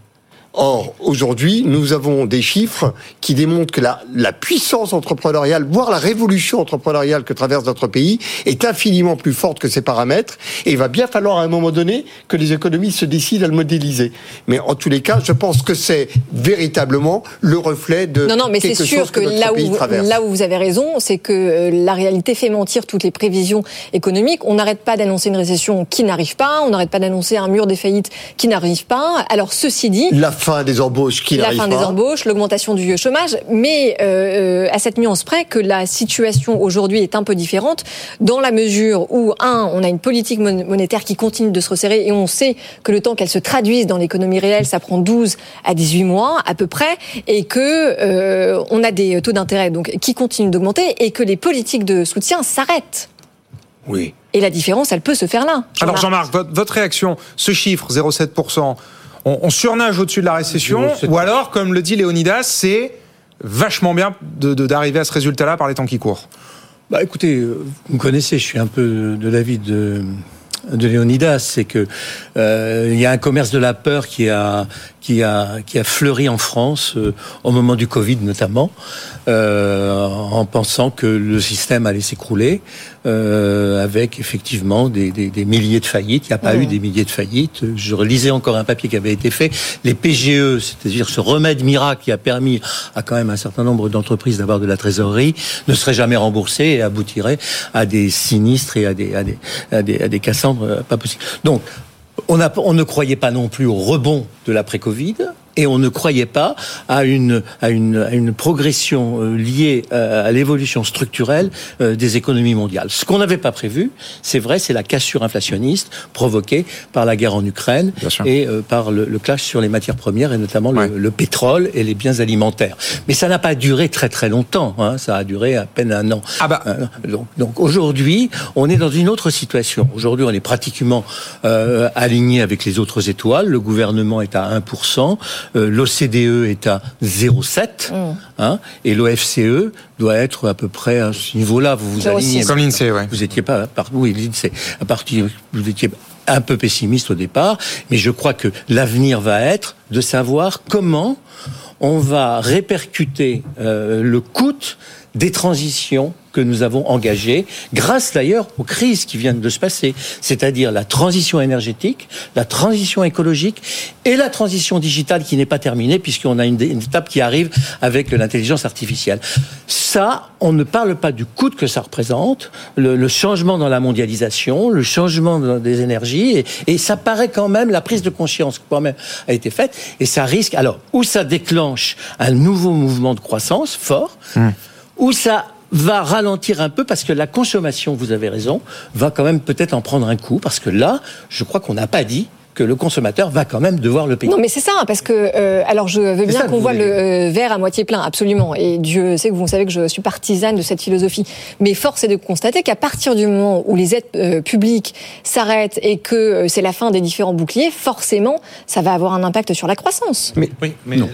Or, aujourd'hui, nous avons des chiffres qui démontrent que la, la, puissance entrepreneuriale, voire la révolution entrepreneuriale que traverse notre pays, est infiniment plus forte que ces paramètres. Et il va bien falloir à un moment donné que les économies se décident à le modéliser. Mais en tous les cas, je pense que c'est véritablement le reflet de non, non, mais c'est sûr que, là où là où vous avez raison, c'est que euh, la réalité fait mentir toutes les prévisions économiques. On n'arrête pas d'annoncer une récession qui n'arrive pas. On n'arrête pas d'annoncer un mur des faillites qui n'arrive pas. Alors ceci dit, la fin des embauches qui La fin des embauches, l'augmentation du chômage, mais euh, à cette nuance près que la situation aujourd'hui est un peu différente dans la mesure où, un, on a une politique monétaire qui continue de se resserrer et on sait que le temps qu'elle se traduise dans l'économie réelle, ça prend 12 à 18 mois à peu près et que euh, on a des taux d'intérêt donc qui continuent d'augmenter et que les politiques de soutien s'arrêtent. Oui. Et la différence, elle peut se faire là. Alors Jean-Marc, votre réaction, ce chiffre, 0,7%, on, surnage au-dessus de la récession, ou alors, comme le dit Léonidas, c'est vachement bien d'arriver à ce résultat-là par les temps qui courent. Bah écoutez, euh, vous me connaissez, je suis un peu de l'avis de de Léonidas, c'est que euh, il y a un commerce de la peur qui a qui a qui a fleuri en France euh, au moment du Covid notamment, euh, en pensant que le système allait s'écrouler, euh, avec effectivement des, des, des, milliers de faillites. Il n'y a pas eu des milliers de faillites. Je relisais encore un papier qui avait été fait. Les PGE, c'est-à-dire ce remède miracle qui a permis à quand même un certain nombre d'entreprises d'avoir de la trésorerie, ne serait jamais remboursé et aboutirait à des sinistres et à des à des à des, à des Cassandres pas possible. Donc on, a, on ne croyait pas non plus au rebond de l'après-Covid et on ne croyait pas à une, à une, à une progression euh, liée euh, à l'évolution structurelle euh, des économies mondiales. Ce qu'on n'avait pas prévu, c'est vrai, c'est la cassure inflationniste provoquée par la guerre en Ukraine et par le, le, clash sur les matières premières et notamment le, le, pétrole et les biens alimentaires. Mais ça n'a pas duré très très longtemps, hein, ça a duré à peine un an. Ah bah. donc, donc aujourd'hui, on est dans une autre situation. Aujourd'hui, on est pratiquement euh, aligné avec les autres étoiles. Le gouvernement est à 1%. Euh, L'OCDE est à 0,7 mm. hein, et l'OFCE doit être à peu près à ce niveau-là. Vous vous alignez. Comme l'INSEE, ouais. Vous étiez pas, oui, l'INSEE. À partir, vous étiez un peu pessimiste au départ, mais je crois que l'avenir va être de savoir comment on va répercuter euh, le coût des transitions que nous avons engagées, grâce d'ailleurs aux crises qui viennent de se passer, c'est-à-dire la transition énergétique, la transition écologique et la transition digitale qui n'est pas terminée puisqu'on a une, étape qui arrive avec l'intelligence artificielle. Ça, on ne parle pas du coût que ça représente, le, changement dans la mondialisation, le changement des énergies, et, ça paraît quand même, la prise de conscience quand même a été faite, et ça risque, alors, où ça déclenche un nouveau mouvement de croissance fort, mmh où ça va ralentir un peu parce que la consommation, vous avez raison, va quand même peut-être en prendre un coup parce que là, je crois qu'on n'a pas dit que le consommateur va quand même devoir le payer. Non, mais c'est ça, parce que euh, alors je veux bien qu'on voit le euh, verre à moitié plein, absolument. Et Dieu sait que vous savez que je suis partisane de cette philosophie. Mais force est de constater qu'à partir du moment où les aides euh, publiques s'arrêtent et que c'est la fin des différents boucliers, forcément, ça va avoir un impact sur la croissance. Mais oui, mais non.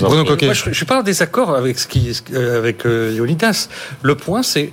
Bruno Coquet. Moi, je, je suis pas en désaccord avec ce qui avec Leonidas. Le point, c'est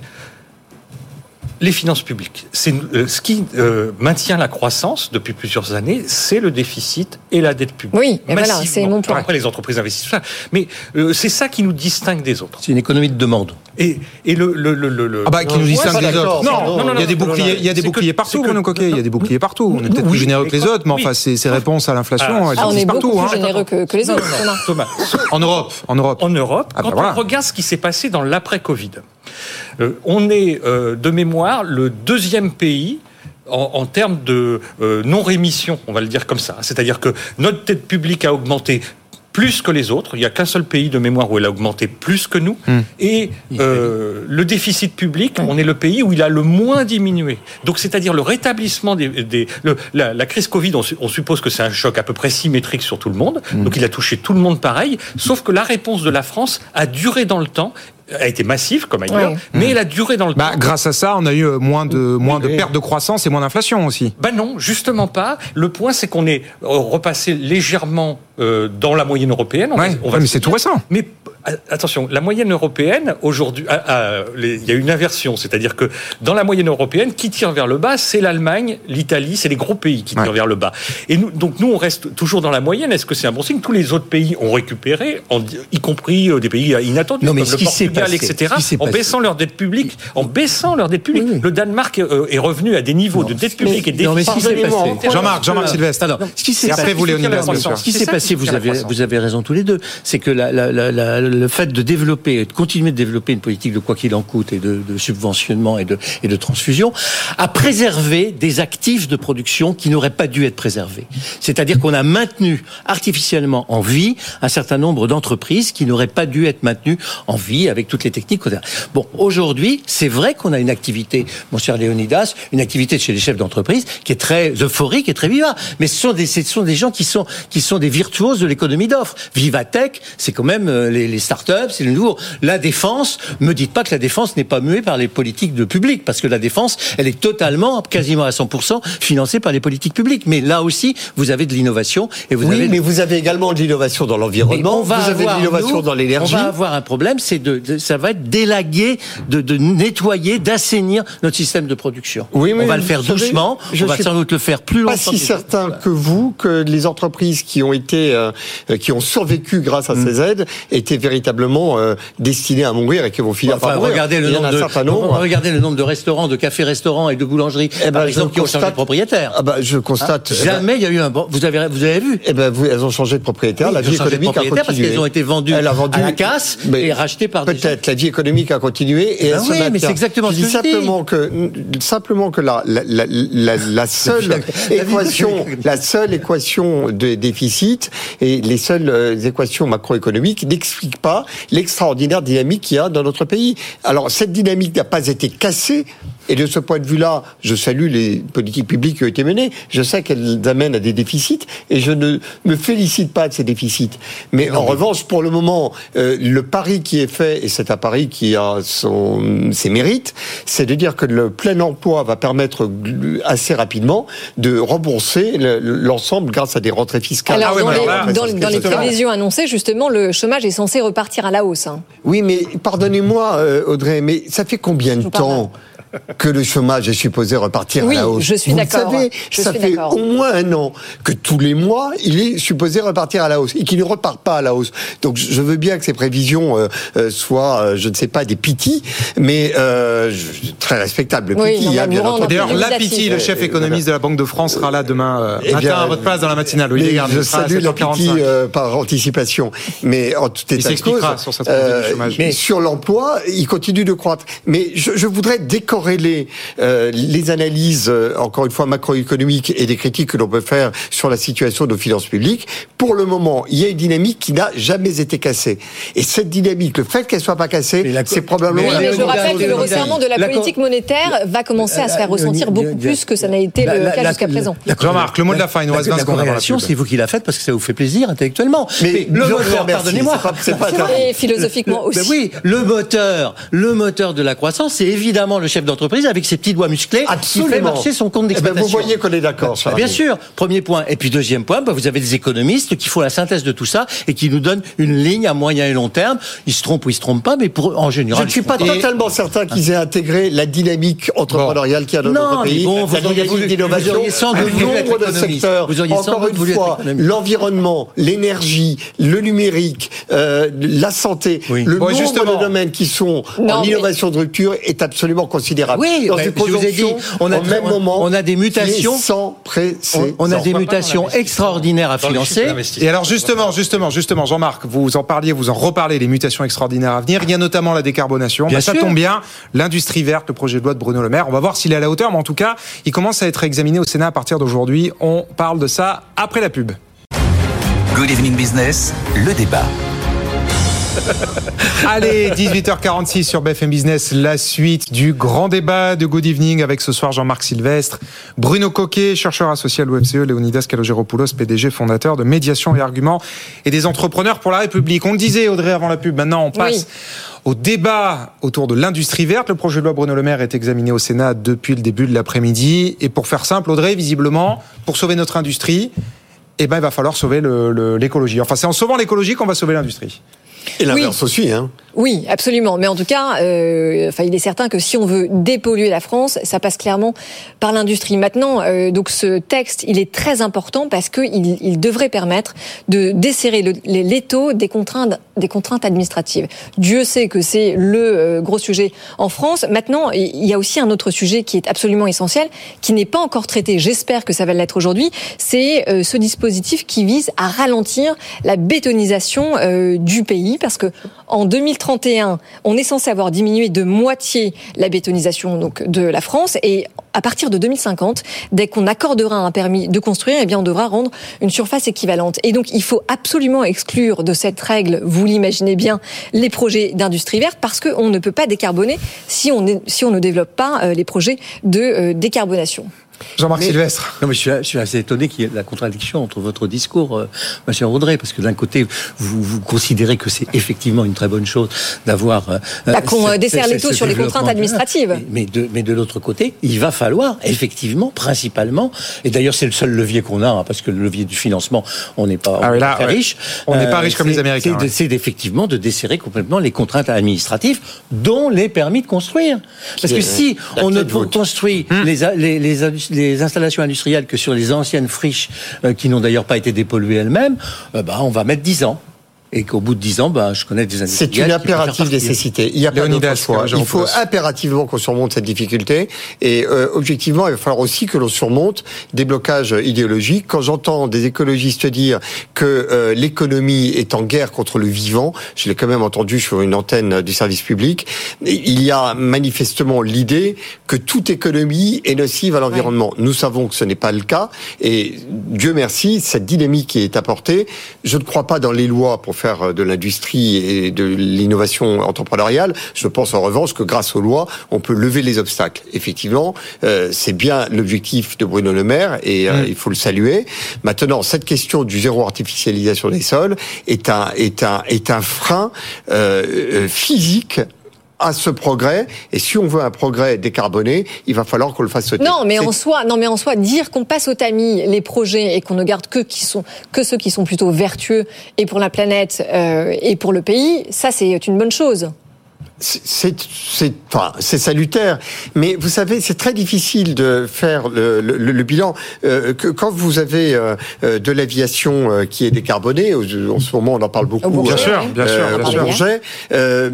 les finances publiques. C'est euh, ce qui euh, maintient la croissance depuis plusieurs années, c'est le déficit et la dette publique. Oui, et voilà, c'est mon point. Après, les entreprises investissent ça, mais euh, c'est ça qui nous distingue des autres. C'est une économie de demande. Et, et le, le, le, le, ah bah qui nous distingue des autres. Non, non, non, il y a des boucliers, il y a des boucliers partout, Bruno Coquet. Il y a des boucliers partout. On est peut-être plus généreux que les autres, mais enfin, ces, ces réponses à l'inflation, ah, on est beaucoup plus généreux que, les autres. Thomas, en Europe, en Europe, en Europe, quand on regarde ce qui s'est passé dans l'après-Covid. Euh, on est euh, de mémoire le deuxième pays en, termes de euh, non-rémission, on va le dire comme ça. C'est-à-dire que notre dette publique a augmenté plus que les autres. Il n'y a qu'un seul pays de mémoire où elle a augmenté plus que nous. Hmm. Et euh, le déficit public, on est le pays où il a le moins diminué. Donc, c'est-à-dire le rétablissement des... des la, crise Covid, on, suppose que c'est un choc à peu près symétrique sur tout le monde. Hmm. Donc, il a touché tout le monde pareil. Sauf que la réponse de la France a duré dans le temps a été massive comme ailleurs, mais elle a duré dans le bah, temps. Grâce à ça, on a eu euh, moins de moins de pertes de croissance et moins d'inflation aussi. Bah non, justement pas. Le point, c'est qu'on est repassé légèrement euh, dans la moyenne européenne. On ouais, va, mais c'est tout récent. Mais attention, la moyenne européenne aujourd'hui, il y a une inversion, c'est-à-dire que dans la moyenne européenne, qui tire vers le bas, c'est l'Allemagne, l'Italie, c'est les gros pays qui tirent vers le bas. Et nous, donc nous, on reste toujours dans la moyenne. Est-ce que c'est un bon signe? Tous les autres pays ont récupéré, y compris euh, des pays inattendus non, mais comme le Portugal, etc., en baissant leur dette publique, en baissant leur dette publique. Le Danemark euh, est revenu à des niveaux de dette publique et déficit. Jean-Marc, Jean-Marc Sylvestre. Alors, ce qui s'est passé, vous, ce qui s'est passé, vous avez, vous avez raison tous les deux, c'est que la, la, la, le fait de développer, de continuer de développer une politique de quoi qu'il en coûte et de, subventionnement et de, transfusion, a préservé des actifs de production qui n'auraient pas dû être préservés. C'est-à-dire qu'on a maintenu artificiellement en vie un certain nombre d'entreprises qui n'auraient pas dû être maintenues en vie avec toutes les techniques. Bon, aujourd'hui, c'est vrai qu'on a une activité, mon cher Léonidas, une activité chez les chefs d'entreprise qui est très euphorique et très viva. Mais ce sont des, ce sont des gens qui sont, qui sont des virtuoses de l'économie d'offres. Vivatech, c'est quand même euh, les start-up, c'est le nouveau. La défense, me dites pas que la défense n'est pas muée par les politiques de public, parce que la défense, elle est totalement, quasiment à 100%, financée par les politiques publiques. Mais là aussi, vous avez de l'innovation et vous oui, avez. mais vous avez également de l'innovation dans l'environnement. Vous avez de l'innovation dans l'énergie. On va avoir un problème, c'est de, ça va être d'élaguer, de, de nettoyer, d'assainir notre système de production. Oui, mais on va le faire doucement. on va sans doute le faire plus longtemps. Pas si certain que vous que les entreprises qui ont été, euh, qui ont survécu grâce à mm. ces aides étaient véritablement euh, destinés à mourir et qui vont finir par mourir. Regardez le, nombre de, nombre. (laughs) regardez le nombre de restaurants, de cafés-restaurants et de boulangeries, eh ben, par exemple, qui ont changé de propriétaire. Ah bah, je constate. Hein eh ben, jamais il y a eu un. Vous avez, vous avez vu Eh ben, vous, elles ont changé de propriétaire. la vie économique a continué. parce qu'elles ont été vendues a vendu, à la casse et rachetées par. Peut-être la vie économique a continué et elle oui, mais c'est exactement je dis simplement que simplement que la la, la, la, (laughs) seule équation la seule équation de déficit et les seules euh, équations macroéconomiques n'expliquent pas l'extraordinaire dynamique qu'il y a dans notre pays. Alors cette dynamique n'a pas été cassée, et de ce point de vue-là, je salue les politiques publiques qui ont été menées. Je sais qu'elles amènent à des déficits, et je ne me félicite pas de ces déficits. Mais en revanche, pour le moment, euh, le pari qui est fait, et c'est un pari qui a son, ses mérites, c'est de dire que le plein emploi va permettre assez rapidement de rembourser l'ensemble grâce à des rentrées fiscales. Alors, ah dans, les, dans les prévisions annoncées, justement, le chômage est censé repartir à la hausse. Hein. Oui, mais pardonnez-moi, euh, Audrey, mais ça fait combien de temps que le chômage est supposé repartir à la hausse. je suis d'accord. Vous savez, ça fait au moins un an que tous les mois, il est supposé repartir à la hausse et qu'il ne repart pas à la hausse. Donc je veux bien que ces prévisions euh, euh, soient, euh, je ne sais pas, des pitis, mais très respectables. Oui, hein, D'ailleurs, la piti, le chef économiste de la Banque de France, sera là demain eh matin à votre place dans la matinale. je salue la piti par anticipation. Mais en tout état de cause, sur, cette chômage. mais sur l'emploi, il continue de croître. Mais je, je voudrais décorer corréler euh, les analyses, euh, encore une fois, macroéconomiques et des critiques que l'on peut faire sur la situation de nos finances publiques. Pour le moment, il y a une dynamique qui n'a jamais été cassée. Et cette dynamique, le fait qu'elle soit pas cassée, c'est probablement... Oui, mais je rappelle que le resserrement de la, politique monétaire va commencer à se faire ressentir beaucoup plus que ça n'a été le cas jusqu'à présent. Jean-Marc, le mot de la fin, il nous reste 20 secondes. La c'est vous qui la faites parce que ça vous fait plaisir intellectuellement. Mais, le moteur, pardonnez-moi. C'est pas, et philosophiquement aussi. oui, le moteur, le moteur de la croissance, c'est évidemment le chef d'entreprise avec ses petits doigts musclés Absolument. qui fait marcher son compte d'exploitation. Eh ben, vous voyez qu'on est d'accord. Bah, bien sûr. Premier point. Et puis deuxième point, bah, vous avez des économistes qui font la synthèse de tout ça et qui nous donnent une ligne à moyen et long terme. Ils se trompent ou ils se trompent pas, mais pour en général. Je ne suis pas totalement certain qu'ils aient intégré la dynamique entrepreneuriale qu'il y a dans notre pays. Bon, vous auriez voulu d'innovation, un nombre de secteurs. Vous auriez Encore une fois, l'environnement, l'énergie, le numérique, euh, la santé, le nombre de domaines qui sont en innovation de rupture est absolument considérable. Oui, dans une je vous ai dit, on a, au même moment, on a des mutations sans précédent. On, a des mutations extraordinaires à financer. Et alors justement, justement, justement, Jean-Marc, vous en parliez, vous en reparlez, les mutations extraordinaires à venir. Il y a notamment la décarbonation. Bien bah, ça tombe bien, l'industrie verte, le projet de loi de Bruno Le Maire. On va voir s'il est à la hauteur, mais en tout cas, il commence à être examiné au Sénat à partir d'aujourd'hui. On parle de ça après la pub. Good Evening Business, le débat. Allez, 18h46 sur BFM Business, la suite du grand débat de Good Evening avec ce soir Jean-Marc Sylvestre, Bruno Coquet, chercheur associé à l'OFCE, Léonidas Kalogeropoulos, PDG, fondateur de Médiation et Arguments et des entrepreneurs pour la République. On le disait, Audrey, avant la pub, maintenant on passe au débat autour de l'industrie verte. Le projet de loi Bruno Le Maire est examiné au Sénat depuis le début de l'après-midi. Et pour faire simple, Audrey, visiblement, pour sauver notre industrie, eh ben, il va falloir sauver l'écologie. Enfin, c'est en sauvant l'écologie qu'on va sauver l'industrie. Et l'inverse aussi, hein oui, absolument. Mais en tout cas, euh, enfin, il est certain que si on veut dépolluer la France, ça passe clairement par l'industrie. Maintenant, euh, donc ce texte, il est très important parce qu'il il devrait permettre de desserrer l'étau des contraintes, des contraintes administratives. Dieu sait que c'est le euh, gros sujet en France. Maintenant, il y a aussi un autre sujet qui est absolument essentiel, qui n'est pas encore traité. J'espère que ça va l'être aujourd'hui. C'est euh, ce dispositif qui vise à ralentir la bétonisation euh, du pays, parce que en 2030 2031, on est censé avoir diminué de moitié la bétonisation donc de la France et à partir de 2050, dès qu'on accordera un permis de construire, eh bien on devra rendre une surface équivalente. Et donc il faut absolument exclure de cette règle, vous l'imaginez bien, les projets d'industrie verte parce qu'on ne peut pas décarboner si on, ne développe pas euh, les projets de euh, décarbonation. Jean-Marc Sylvestre. Non, mais je suis, assez étonné qu'il y ait la contradiction entre votre discours, euh, Monsieur Audrey, parce que d'un côté, vous, vous considérez que c'est effectivement une très bonne chose d'avoir. Euh, bah, qu'on euh, dessert les taux sur les contraintes administratives. Mais de, mais de l'autre côté, il va falloir effectivement, principalement, et d'ailleurs c'est le seul levier qu'on a, hein, parce que le levier du financement, on n'est pas, ah très riche. On n'est pas riche comme les Américains. C'est effectivement de desserrer complètement les contraintes administratives, dont les permis de construire. Parce que si on ne construit hmm. les, les, les les installations industrielles que sur les anciennes friches euh, qui n'ont d'ailleurs pas été dépolluées elles-mêmes, euh, bah, on va mettre 10 ans et qu'au bout de dix ans, ben, je connais des industriels. C'est une impérative nécessité. Il n'y a pas d'autre choix. Il faut impérativement qu'on surmonte cette difficulté. Et euh, objectivement, il va falloir aussi que l'on surmonte des blocages idéologiques. Quand j'entends des écologistes dire que euh, l'économie est en guerre contre le vivant, je l'ai quand même entendu sur une antenne du service public, il y a manifestement l'idée que toute économie est nocive à l'environnement. Nous savons que ce n'est pas le cas. Et Dieu merci, cette dynamique qui est apportée, je ne crois pas dans les lois pour faire euh, de l'industrie et de l'innovation entrepreneuriale. Je pense en revanche que grâce aux lois, on peut lever les obstacles. Effectivement, euh, c'est bien l'objectif de Bruno Le Maire et euh, mm. il faut le saluer. Maintenant, cette question du zéro artificialisation des sols est un est un est un frein physique à ce progrès. Et si on veut un progrès décarboné, il va falloir qu'on le fasse sauter. Non, mais en soi, non, mais en soi, dire qu'on passe au tamis les projets et qu'on ne garde que qui sont que ceux qui sont plutôt vertueux et pour la planète euh, et pour le pays, ça c'est une bonne chose c'est c'est enfin, c'est salutaire, mais vous savez c'est très difficile de faire le, le, le bilan euh, que quand vous avez euh, euh de l'aviation euh, qui est décarbonée. En ce moment on en parle beaucoup. Bien sûr, bien sûr, bien sûr.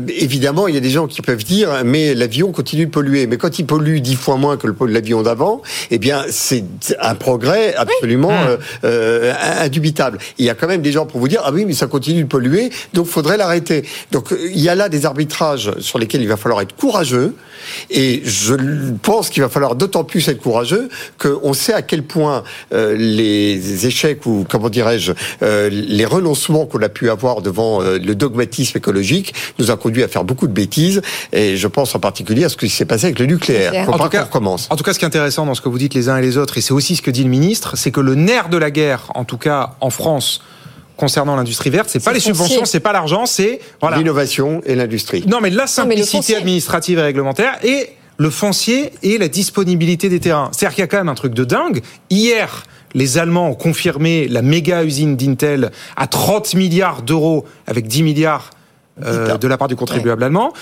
évidemment il y a des gens qui peuvent dire mais l'avion continue de polluer, mais quand il pollue dix fois moins que l'avion d'avant, eh bien c'est un progrès absolument oui. indubitable. Il y a quand même des gens pour vous dire ah oui mais ça continue de polluer donc faudrait l'arrêter. Donc il y a là des arbitrages sur lesquels il va falloir être courageux. Et je pense qu'il va falloir d'autant plus être courageux qu'on sait à quel point euh, les échecs ou comment dirais-je euh, les renoncements qu'on a pu avoir devant euh, le dogmatisme écologique nous a conduit à faire beaucoup de bêtises. Et je pense en particulier à ce qui s'est passé avec le nucléaire. En tout, cas, en tout cas, ce qui est intéressant dans ce que vous dites les uns et les autres, et c'est aussi ce que dit le ministre, c'est que le nerf de la guerre, en tout cas en France, concernant l'industrie verte, c'est pas les subventions, c'est pas l'argent, c'est voilà. l'innovation et l'industrie. Non, mais la simplicité administrative et réglementaire et le foncier et la disponibilité des terrains. C'est-à-dire qu'il y a quand même un truc de dingue. Hier, les Allemands ont confirmé la méga usine d'Intel à 30 milliards d'euros avec 10 milliards euh, de la part du contribuable allemand.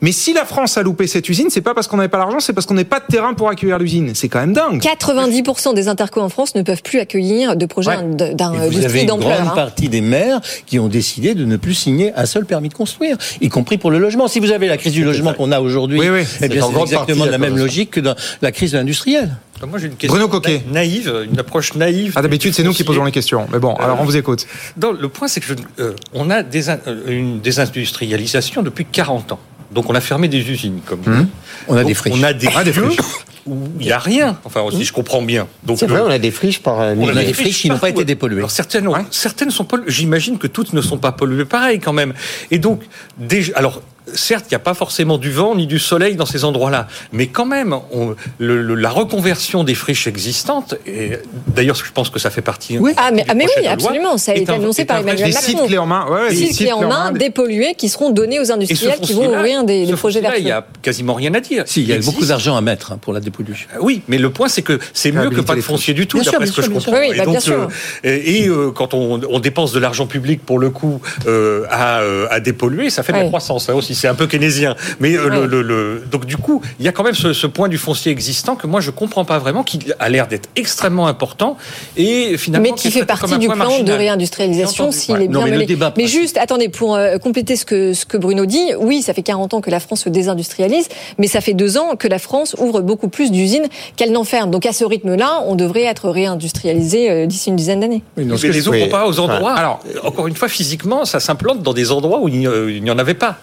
Mais si la France a loupé cette usine, c'est pas parce qu'on n'avait pas l'argent, c'est parce qu'on n'avait pas de terrain pour accueillir l'usine. C'est quand même dingue. 90% des interco en France ne peuvent plus accueillir de projets ouais. d'industrie d'ampleur. Vous avez une grande hein. partie des maires qui ont décidé de ne plus signer un seul permis de construire, y compris pour le logement. Si vous avez la crise du logement qu'on a aujourd'hui, oui, oui. Eh c'est exactement la même logique que dans la crise industrielle. Moi, j'ai une question Bruno Coquet. naïve, une approche naïve. Ah, d'habitude, c'est nous qui posons les questions. Mais bon, alors on vous écoute. Non, le point, c'est que je, euh, on a des, une désindustrialisation depuis 40 ans. Donc on a fermé des usines, comme mmh. On a des friches. On a des, ah, des friches où il n'y a rien. Enfin, si je comprends bien. Donc c'est vrai, on a des friches par. On, a, des friches qui n'ont pas été dépolluées. Alors certaines, certaines sont polluées. J'imagine que toutes ne sont pas polluées pareil quand même. Et donc, déjà, alors certes, il n'y a pas forcément du vent ni du soleil dans ces endroits-là, mais quand même, on, le, le, la reconversion des friches existantes, et d'ailleurs, je pense que ça fait partie. Oui. Ah, mais, ah, mais oui, absolument, ça a été annoncé par Emmanuel Macron. Des sites clés en main, ouais, des sites clés en main, dépollués, qui seront donnés aux industriels qui vont ouvrir des, des projets vertueux. Il n'y a quasiment rien à dire. Si, il y a beaucoup d'argent à mettre hein, pour la dépollution. Oui, mais le point, c'est que c'est mieux que pas de foncier du tout, d'après ce que je comprends. Oui, et, bah, donc, euh, et euh, quand on, on, dépense de l'argent public pour le coup euh, à, à, dépolluer, ça fait de la croissance. Hein, aussi, c'est un peu keynésien. Mais euh, le, le, le, donc du coup, il y a quand même ce, ce, point du foncier existant que moi je comprends pas vraiment, qui a l'air d'être extrêmement important et finalement. Mais qui fait partie du plan marginal. de réindustrialisation s'il est bien non, mais mené. Mais juste, attendez, pour euh, compléter ce que ce que Bruno dit, oui, ça fait 40 ans que la France se désindustrialise, mais ça fait deux ans que la France ouvre beaucoup plus d'usines qu'elle n'enferme. Donc à ce rythme-là, on devrait être réindustrialisé euh, d'ici une dizaine d'années. Oui, mais les ouvrent pas aux endroits. Alors encore une fois, physiquement, ça s'implante dans des endroits où il n'y en avait pas.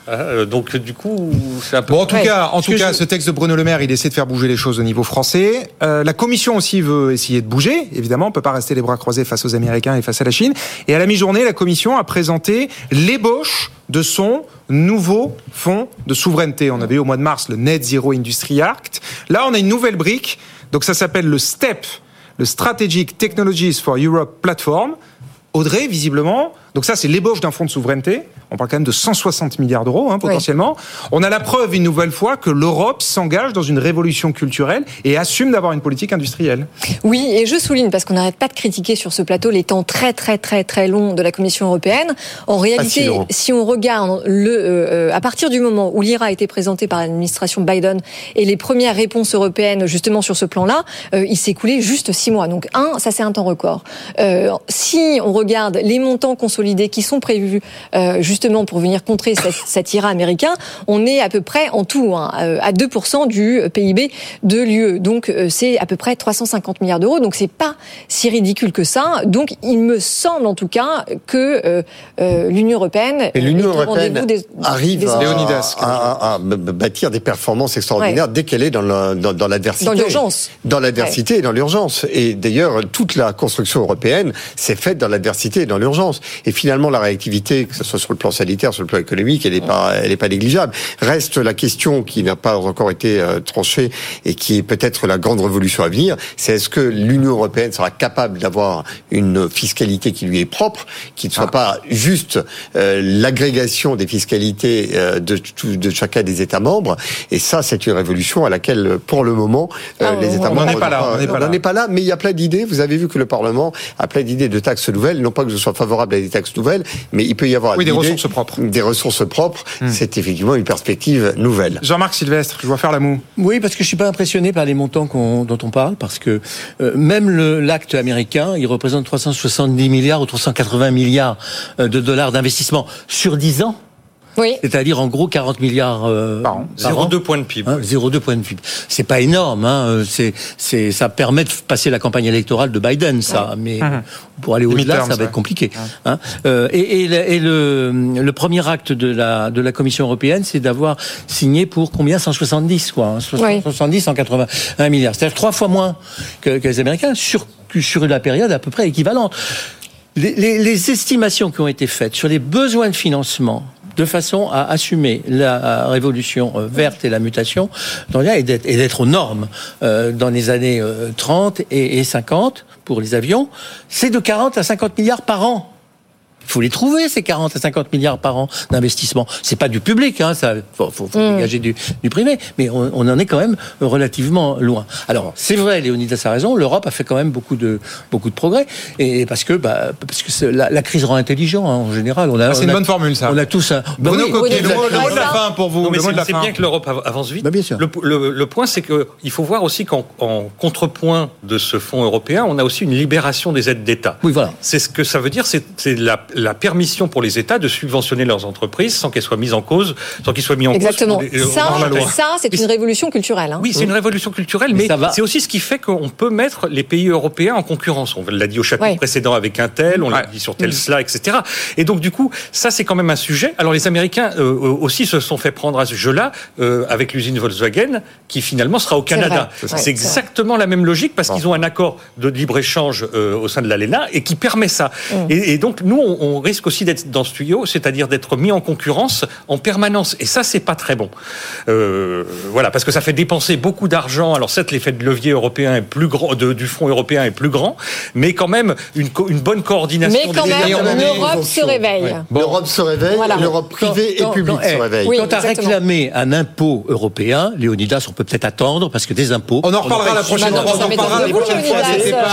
Donc du coup, Bon, en tout cas, en tout cas, ce texte de Bruno Le Maire, il essaie de faire bouger les choses au niveau français. Euh, la Commission aussi veut essayer de bouger. Évidemment, on peut pas rester les bras croisés face aux Américains et face à la Chine. Et à la mi-journée, la Commission a présenté l'ébauche de son nouveau fonds de souveraineté. On avait au mois de mars le Net Zero Industry Act. Là, on a une nouvelle brique. Donc, ça s'appelle le STEP, le Strategic Technologies for Europe Platform. Audrey, visiblement, donc ça, c'est l'ébauche d'un fonds de souveraineté. On parle quand même de 160 milliards d'euros hein, potentiellement. Oui. On a la preuve une nouvelle fois que l'Europe s'engage dans une révolution culturelle et assume d'avoir une politique industrielle. Oui, et je souligne parce qu'on n'arrête pas de critiquer sur ce plateau les temps très très très très longs de la Commission européenne. En réalité, si on regarde le euh, à partir du moment où l'IRA a été présenté par l'administration Biden et les premières réponses européennes justement sur ce plan-là, euh, il s'est écoulé juste six mois. Donc un, ça c'est un temps record. Euh, si on regarde les montants consolidés qui sont prévus euh, justement pour venir contrer cet, (coughs) cet IRA américain, on est à peu près en tout hein, à 2% du PIB de l'UE. Donc euh, c'est à peu près 350 milliards d'euros. Donc c'est pas si ridicule que ça. Donc il me semble en tout cas que euh, euh, l'Union européenne, et l'Union européenne des, arrive des à, à, à, bâtir des performances extraordinaires ouais. dès qu'elle est dans l'adversité. Dans l'urgence. Dans l'adversité ouais. et dans l'urgence. Et d'ailleurs, toute la construction européenne s'est faite dans l'adversité et dans l'urgence. Et finalement, la réactivité, que ce soit sur le plan sanitaire, sur le plan économique, elle n'est pas, elle est pas négligeable. Reste la question qui n'a pas encore été euh, tranchée et qui est peut-être la grande révolution à venir, c'est est-ce que l'Union européenne sera capable d'avoir une fiscalité qui lui est propre, qui ne soit ah. pas juste euh, l'agrégation des fiscalités euh, de, de chacun des États membres? Et ça, c'est une révolution à laquelle, pour le moment, ah, les États membres est pas là. On n'en est pas là, mais il y a plein d'idées. Vous avez vu que le Parlement a plein d'idées de taxes nouvelles. Non pas que je sois favorable à des taxes nouvelles, mais il peut y avoir oui, des ressources propres. Des ressources propres, hmm. c'est effectivement une perspective nouvelle. Jean-Marc Sylvestre, je vois faire la moue. Oui, parce que je suis pas impressionné par les montants dont on parle, parce que euh, même l'acte américain, il représente 370 milliards ou 380 milliards euh, de dollars d'investissement sur 10 ans. Oui. C'est-à-dire en gros 40 milliards euh, par an. 0,2 points de PIB. Hein, 0,2 points de PIB. C'est pas énorme. Hein. C'est, c'est, ça permet de passer la campagne électorale de Biden, ça. Mais Mhm. pour aller au-delà, ça va être ouais. compliqué. Hein. Euh, et et, le, et le, le premier acte de la, de la Commission européenne, c'est d'avoir signé pour combien? 170, quoi. hein, 170, 181 milliards. C'est-à-dire trois fois moins que, que les Américains sur, sur la période à peu près équivalente. Les, les- les estimations qui ont été faites sur les besoins de financement de façon à assumer la révolution euh, verte et la mutation dans et d'être aux normes euh, dans les années euh, 30 et, et 50 pour les avions, c'est de 40 à 50 milliards par an. Il faut les trouver ces 40 à 50 milliards par an d'investissement. C'est pas du public, hein, ça faut, faut, faut dégager du, du privé, mais on, on en est quand même relativement loin. Alors c'est vrai, Léonidas a raison, l'Europe a fait quand même beaucoup de beaucoup de progrès, et parce que bah, parce que la, la crise rend intelligent hein, en général. On a, Ah, c'est une a- bonne formule, ça. On a tous un. Bah Bruno oui. Coquet, le Vous mot, avez- le mot de la fin pour vous. C'est bien que l'Europe av- avance vite. Bah, bien sûr. Le, le- le point, c'est qu'il faut voir aussi qu'en en contrepoint de ce fonds européen, on a aussi une libération des aides d'État. Oui, voilà. C'est ce que ça veut dire, c'est c'est la, la permission pour les États de subventionner leurs entreprises sans qu'elles soient mises en cause, sans qu'ils soient mis en Exactement. cause euh, Ça, c'est une révolution culturelle. hein. Oui, c'est une révolution culturelle, Mais c'est aussi ce qui fait qu'on peut mettre les pays européens en concurrence. On l'a dit au chapitre Ouais. précédent avec Intel, on l'a dit sur Tesla, etc. Et donc, du coup, ça, c'est quand même un sujet. Alors, les Américains euh, aussi se sont fait prendre à ce jeu-là euh, avec l'usine Volkswagen, qui finalement sera au Canada. C'est Ouais, exactement la même logique parce qu'ils ont un accord de libre-échange euh, au sein de l'ALENA et qui permet ça. Mm. Et, et donc, nous, on, on risque aussi d'être dans ce tuyau, c'est-à-dire d'être mis en concurrence en permanence. Et ça, c'est pas très bon. Euh, voilà, parce que ça fait dépenser beaucoup d'argent. Alors, certes, l'effet de levier européen est plus grand, de- du fonds européen est plus grand, mais quand même une, bonne coordination. Mais quand des même, l'Europe se réveille. L'Europe se réveille, Voilà. l'Europe privée Quand- et publique quand- se eh, réveille. Oui, Quand tu as réclamé un impôt européen, Léonidas, on peut peut-être attendre parce que des impôts. On en reparlera la prochaine fois. On en reparlera la prochaine fois.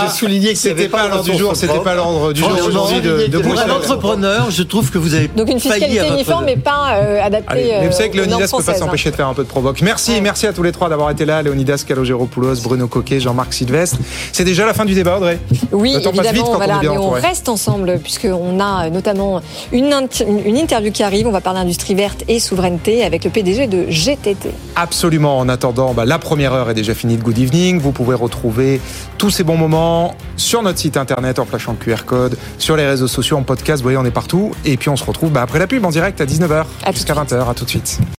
J'ai souligné que C'était pas à l'ordre du jour. C'était pas à l'ordre du jour aujourd'hui de, entrepreneur, je trouve que vous avez Donc une fiscalité votre- uniforme, mais pas euh, adaptée Allez, mais vous savez que euh, Léonidas ne peut pas hein. s'empêcher de faire un peu de provoque. Merci, merci à tous les trois d'avoir été là. Léonidas Calogéropoulos, Bruno Coquet, Jean-Marc Sylvestre. C'est déjà la fin du débat, Audrey Oui, évidemment, quand voilà, on mais on reste ensemble puisqu'on a euh, notamment une, une interview qui arrive. On va parler industrie verte et souveraineté avec le PDG de GTT. Absolument. En attendant, bah, la première heure est déjà finie de Good Evening. Vous pouvez retrouver tous ces bons moments sur notre site internet en flashant le QR code, sur les réseaux sociaux, en podcast. Vous voyez, on est partout. Et puis on se retrouve bah, après la pub en direct à 19h À tout de jusqu'à 20h. À tout de suite.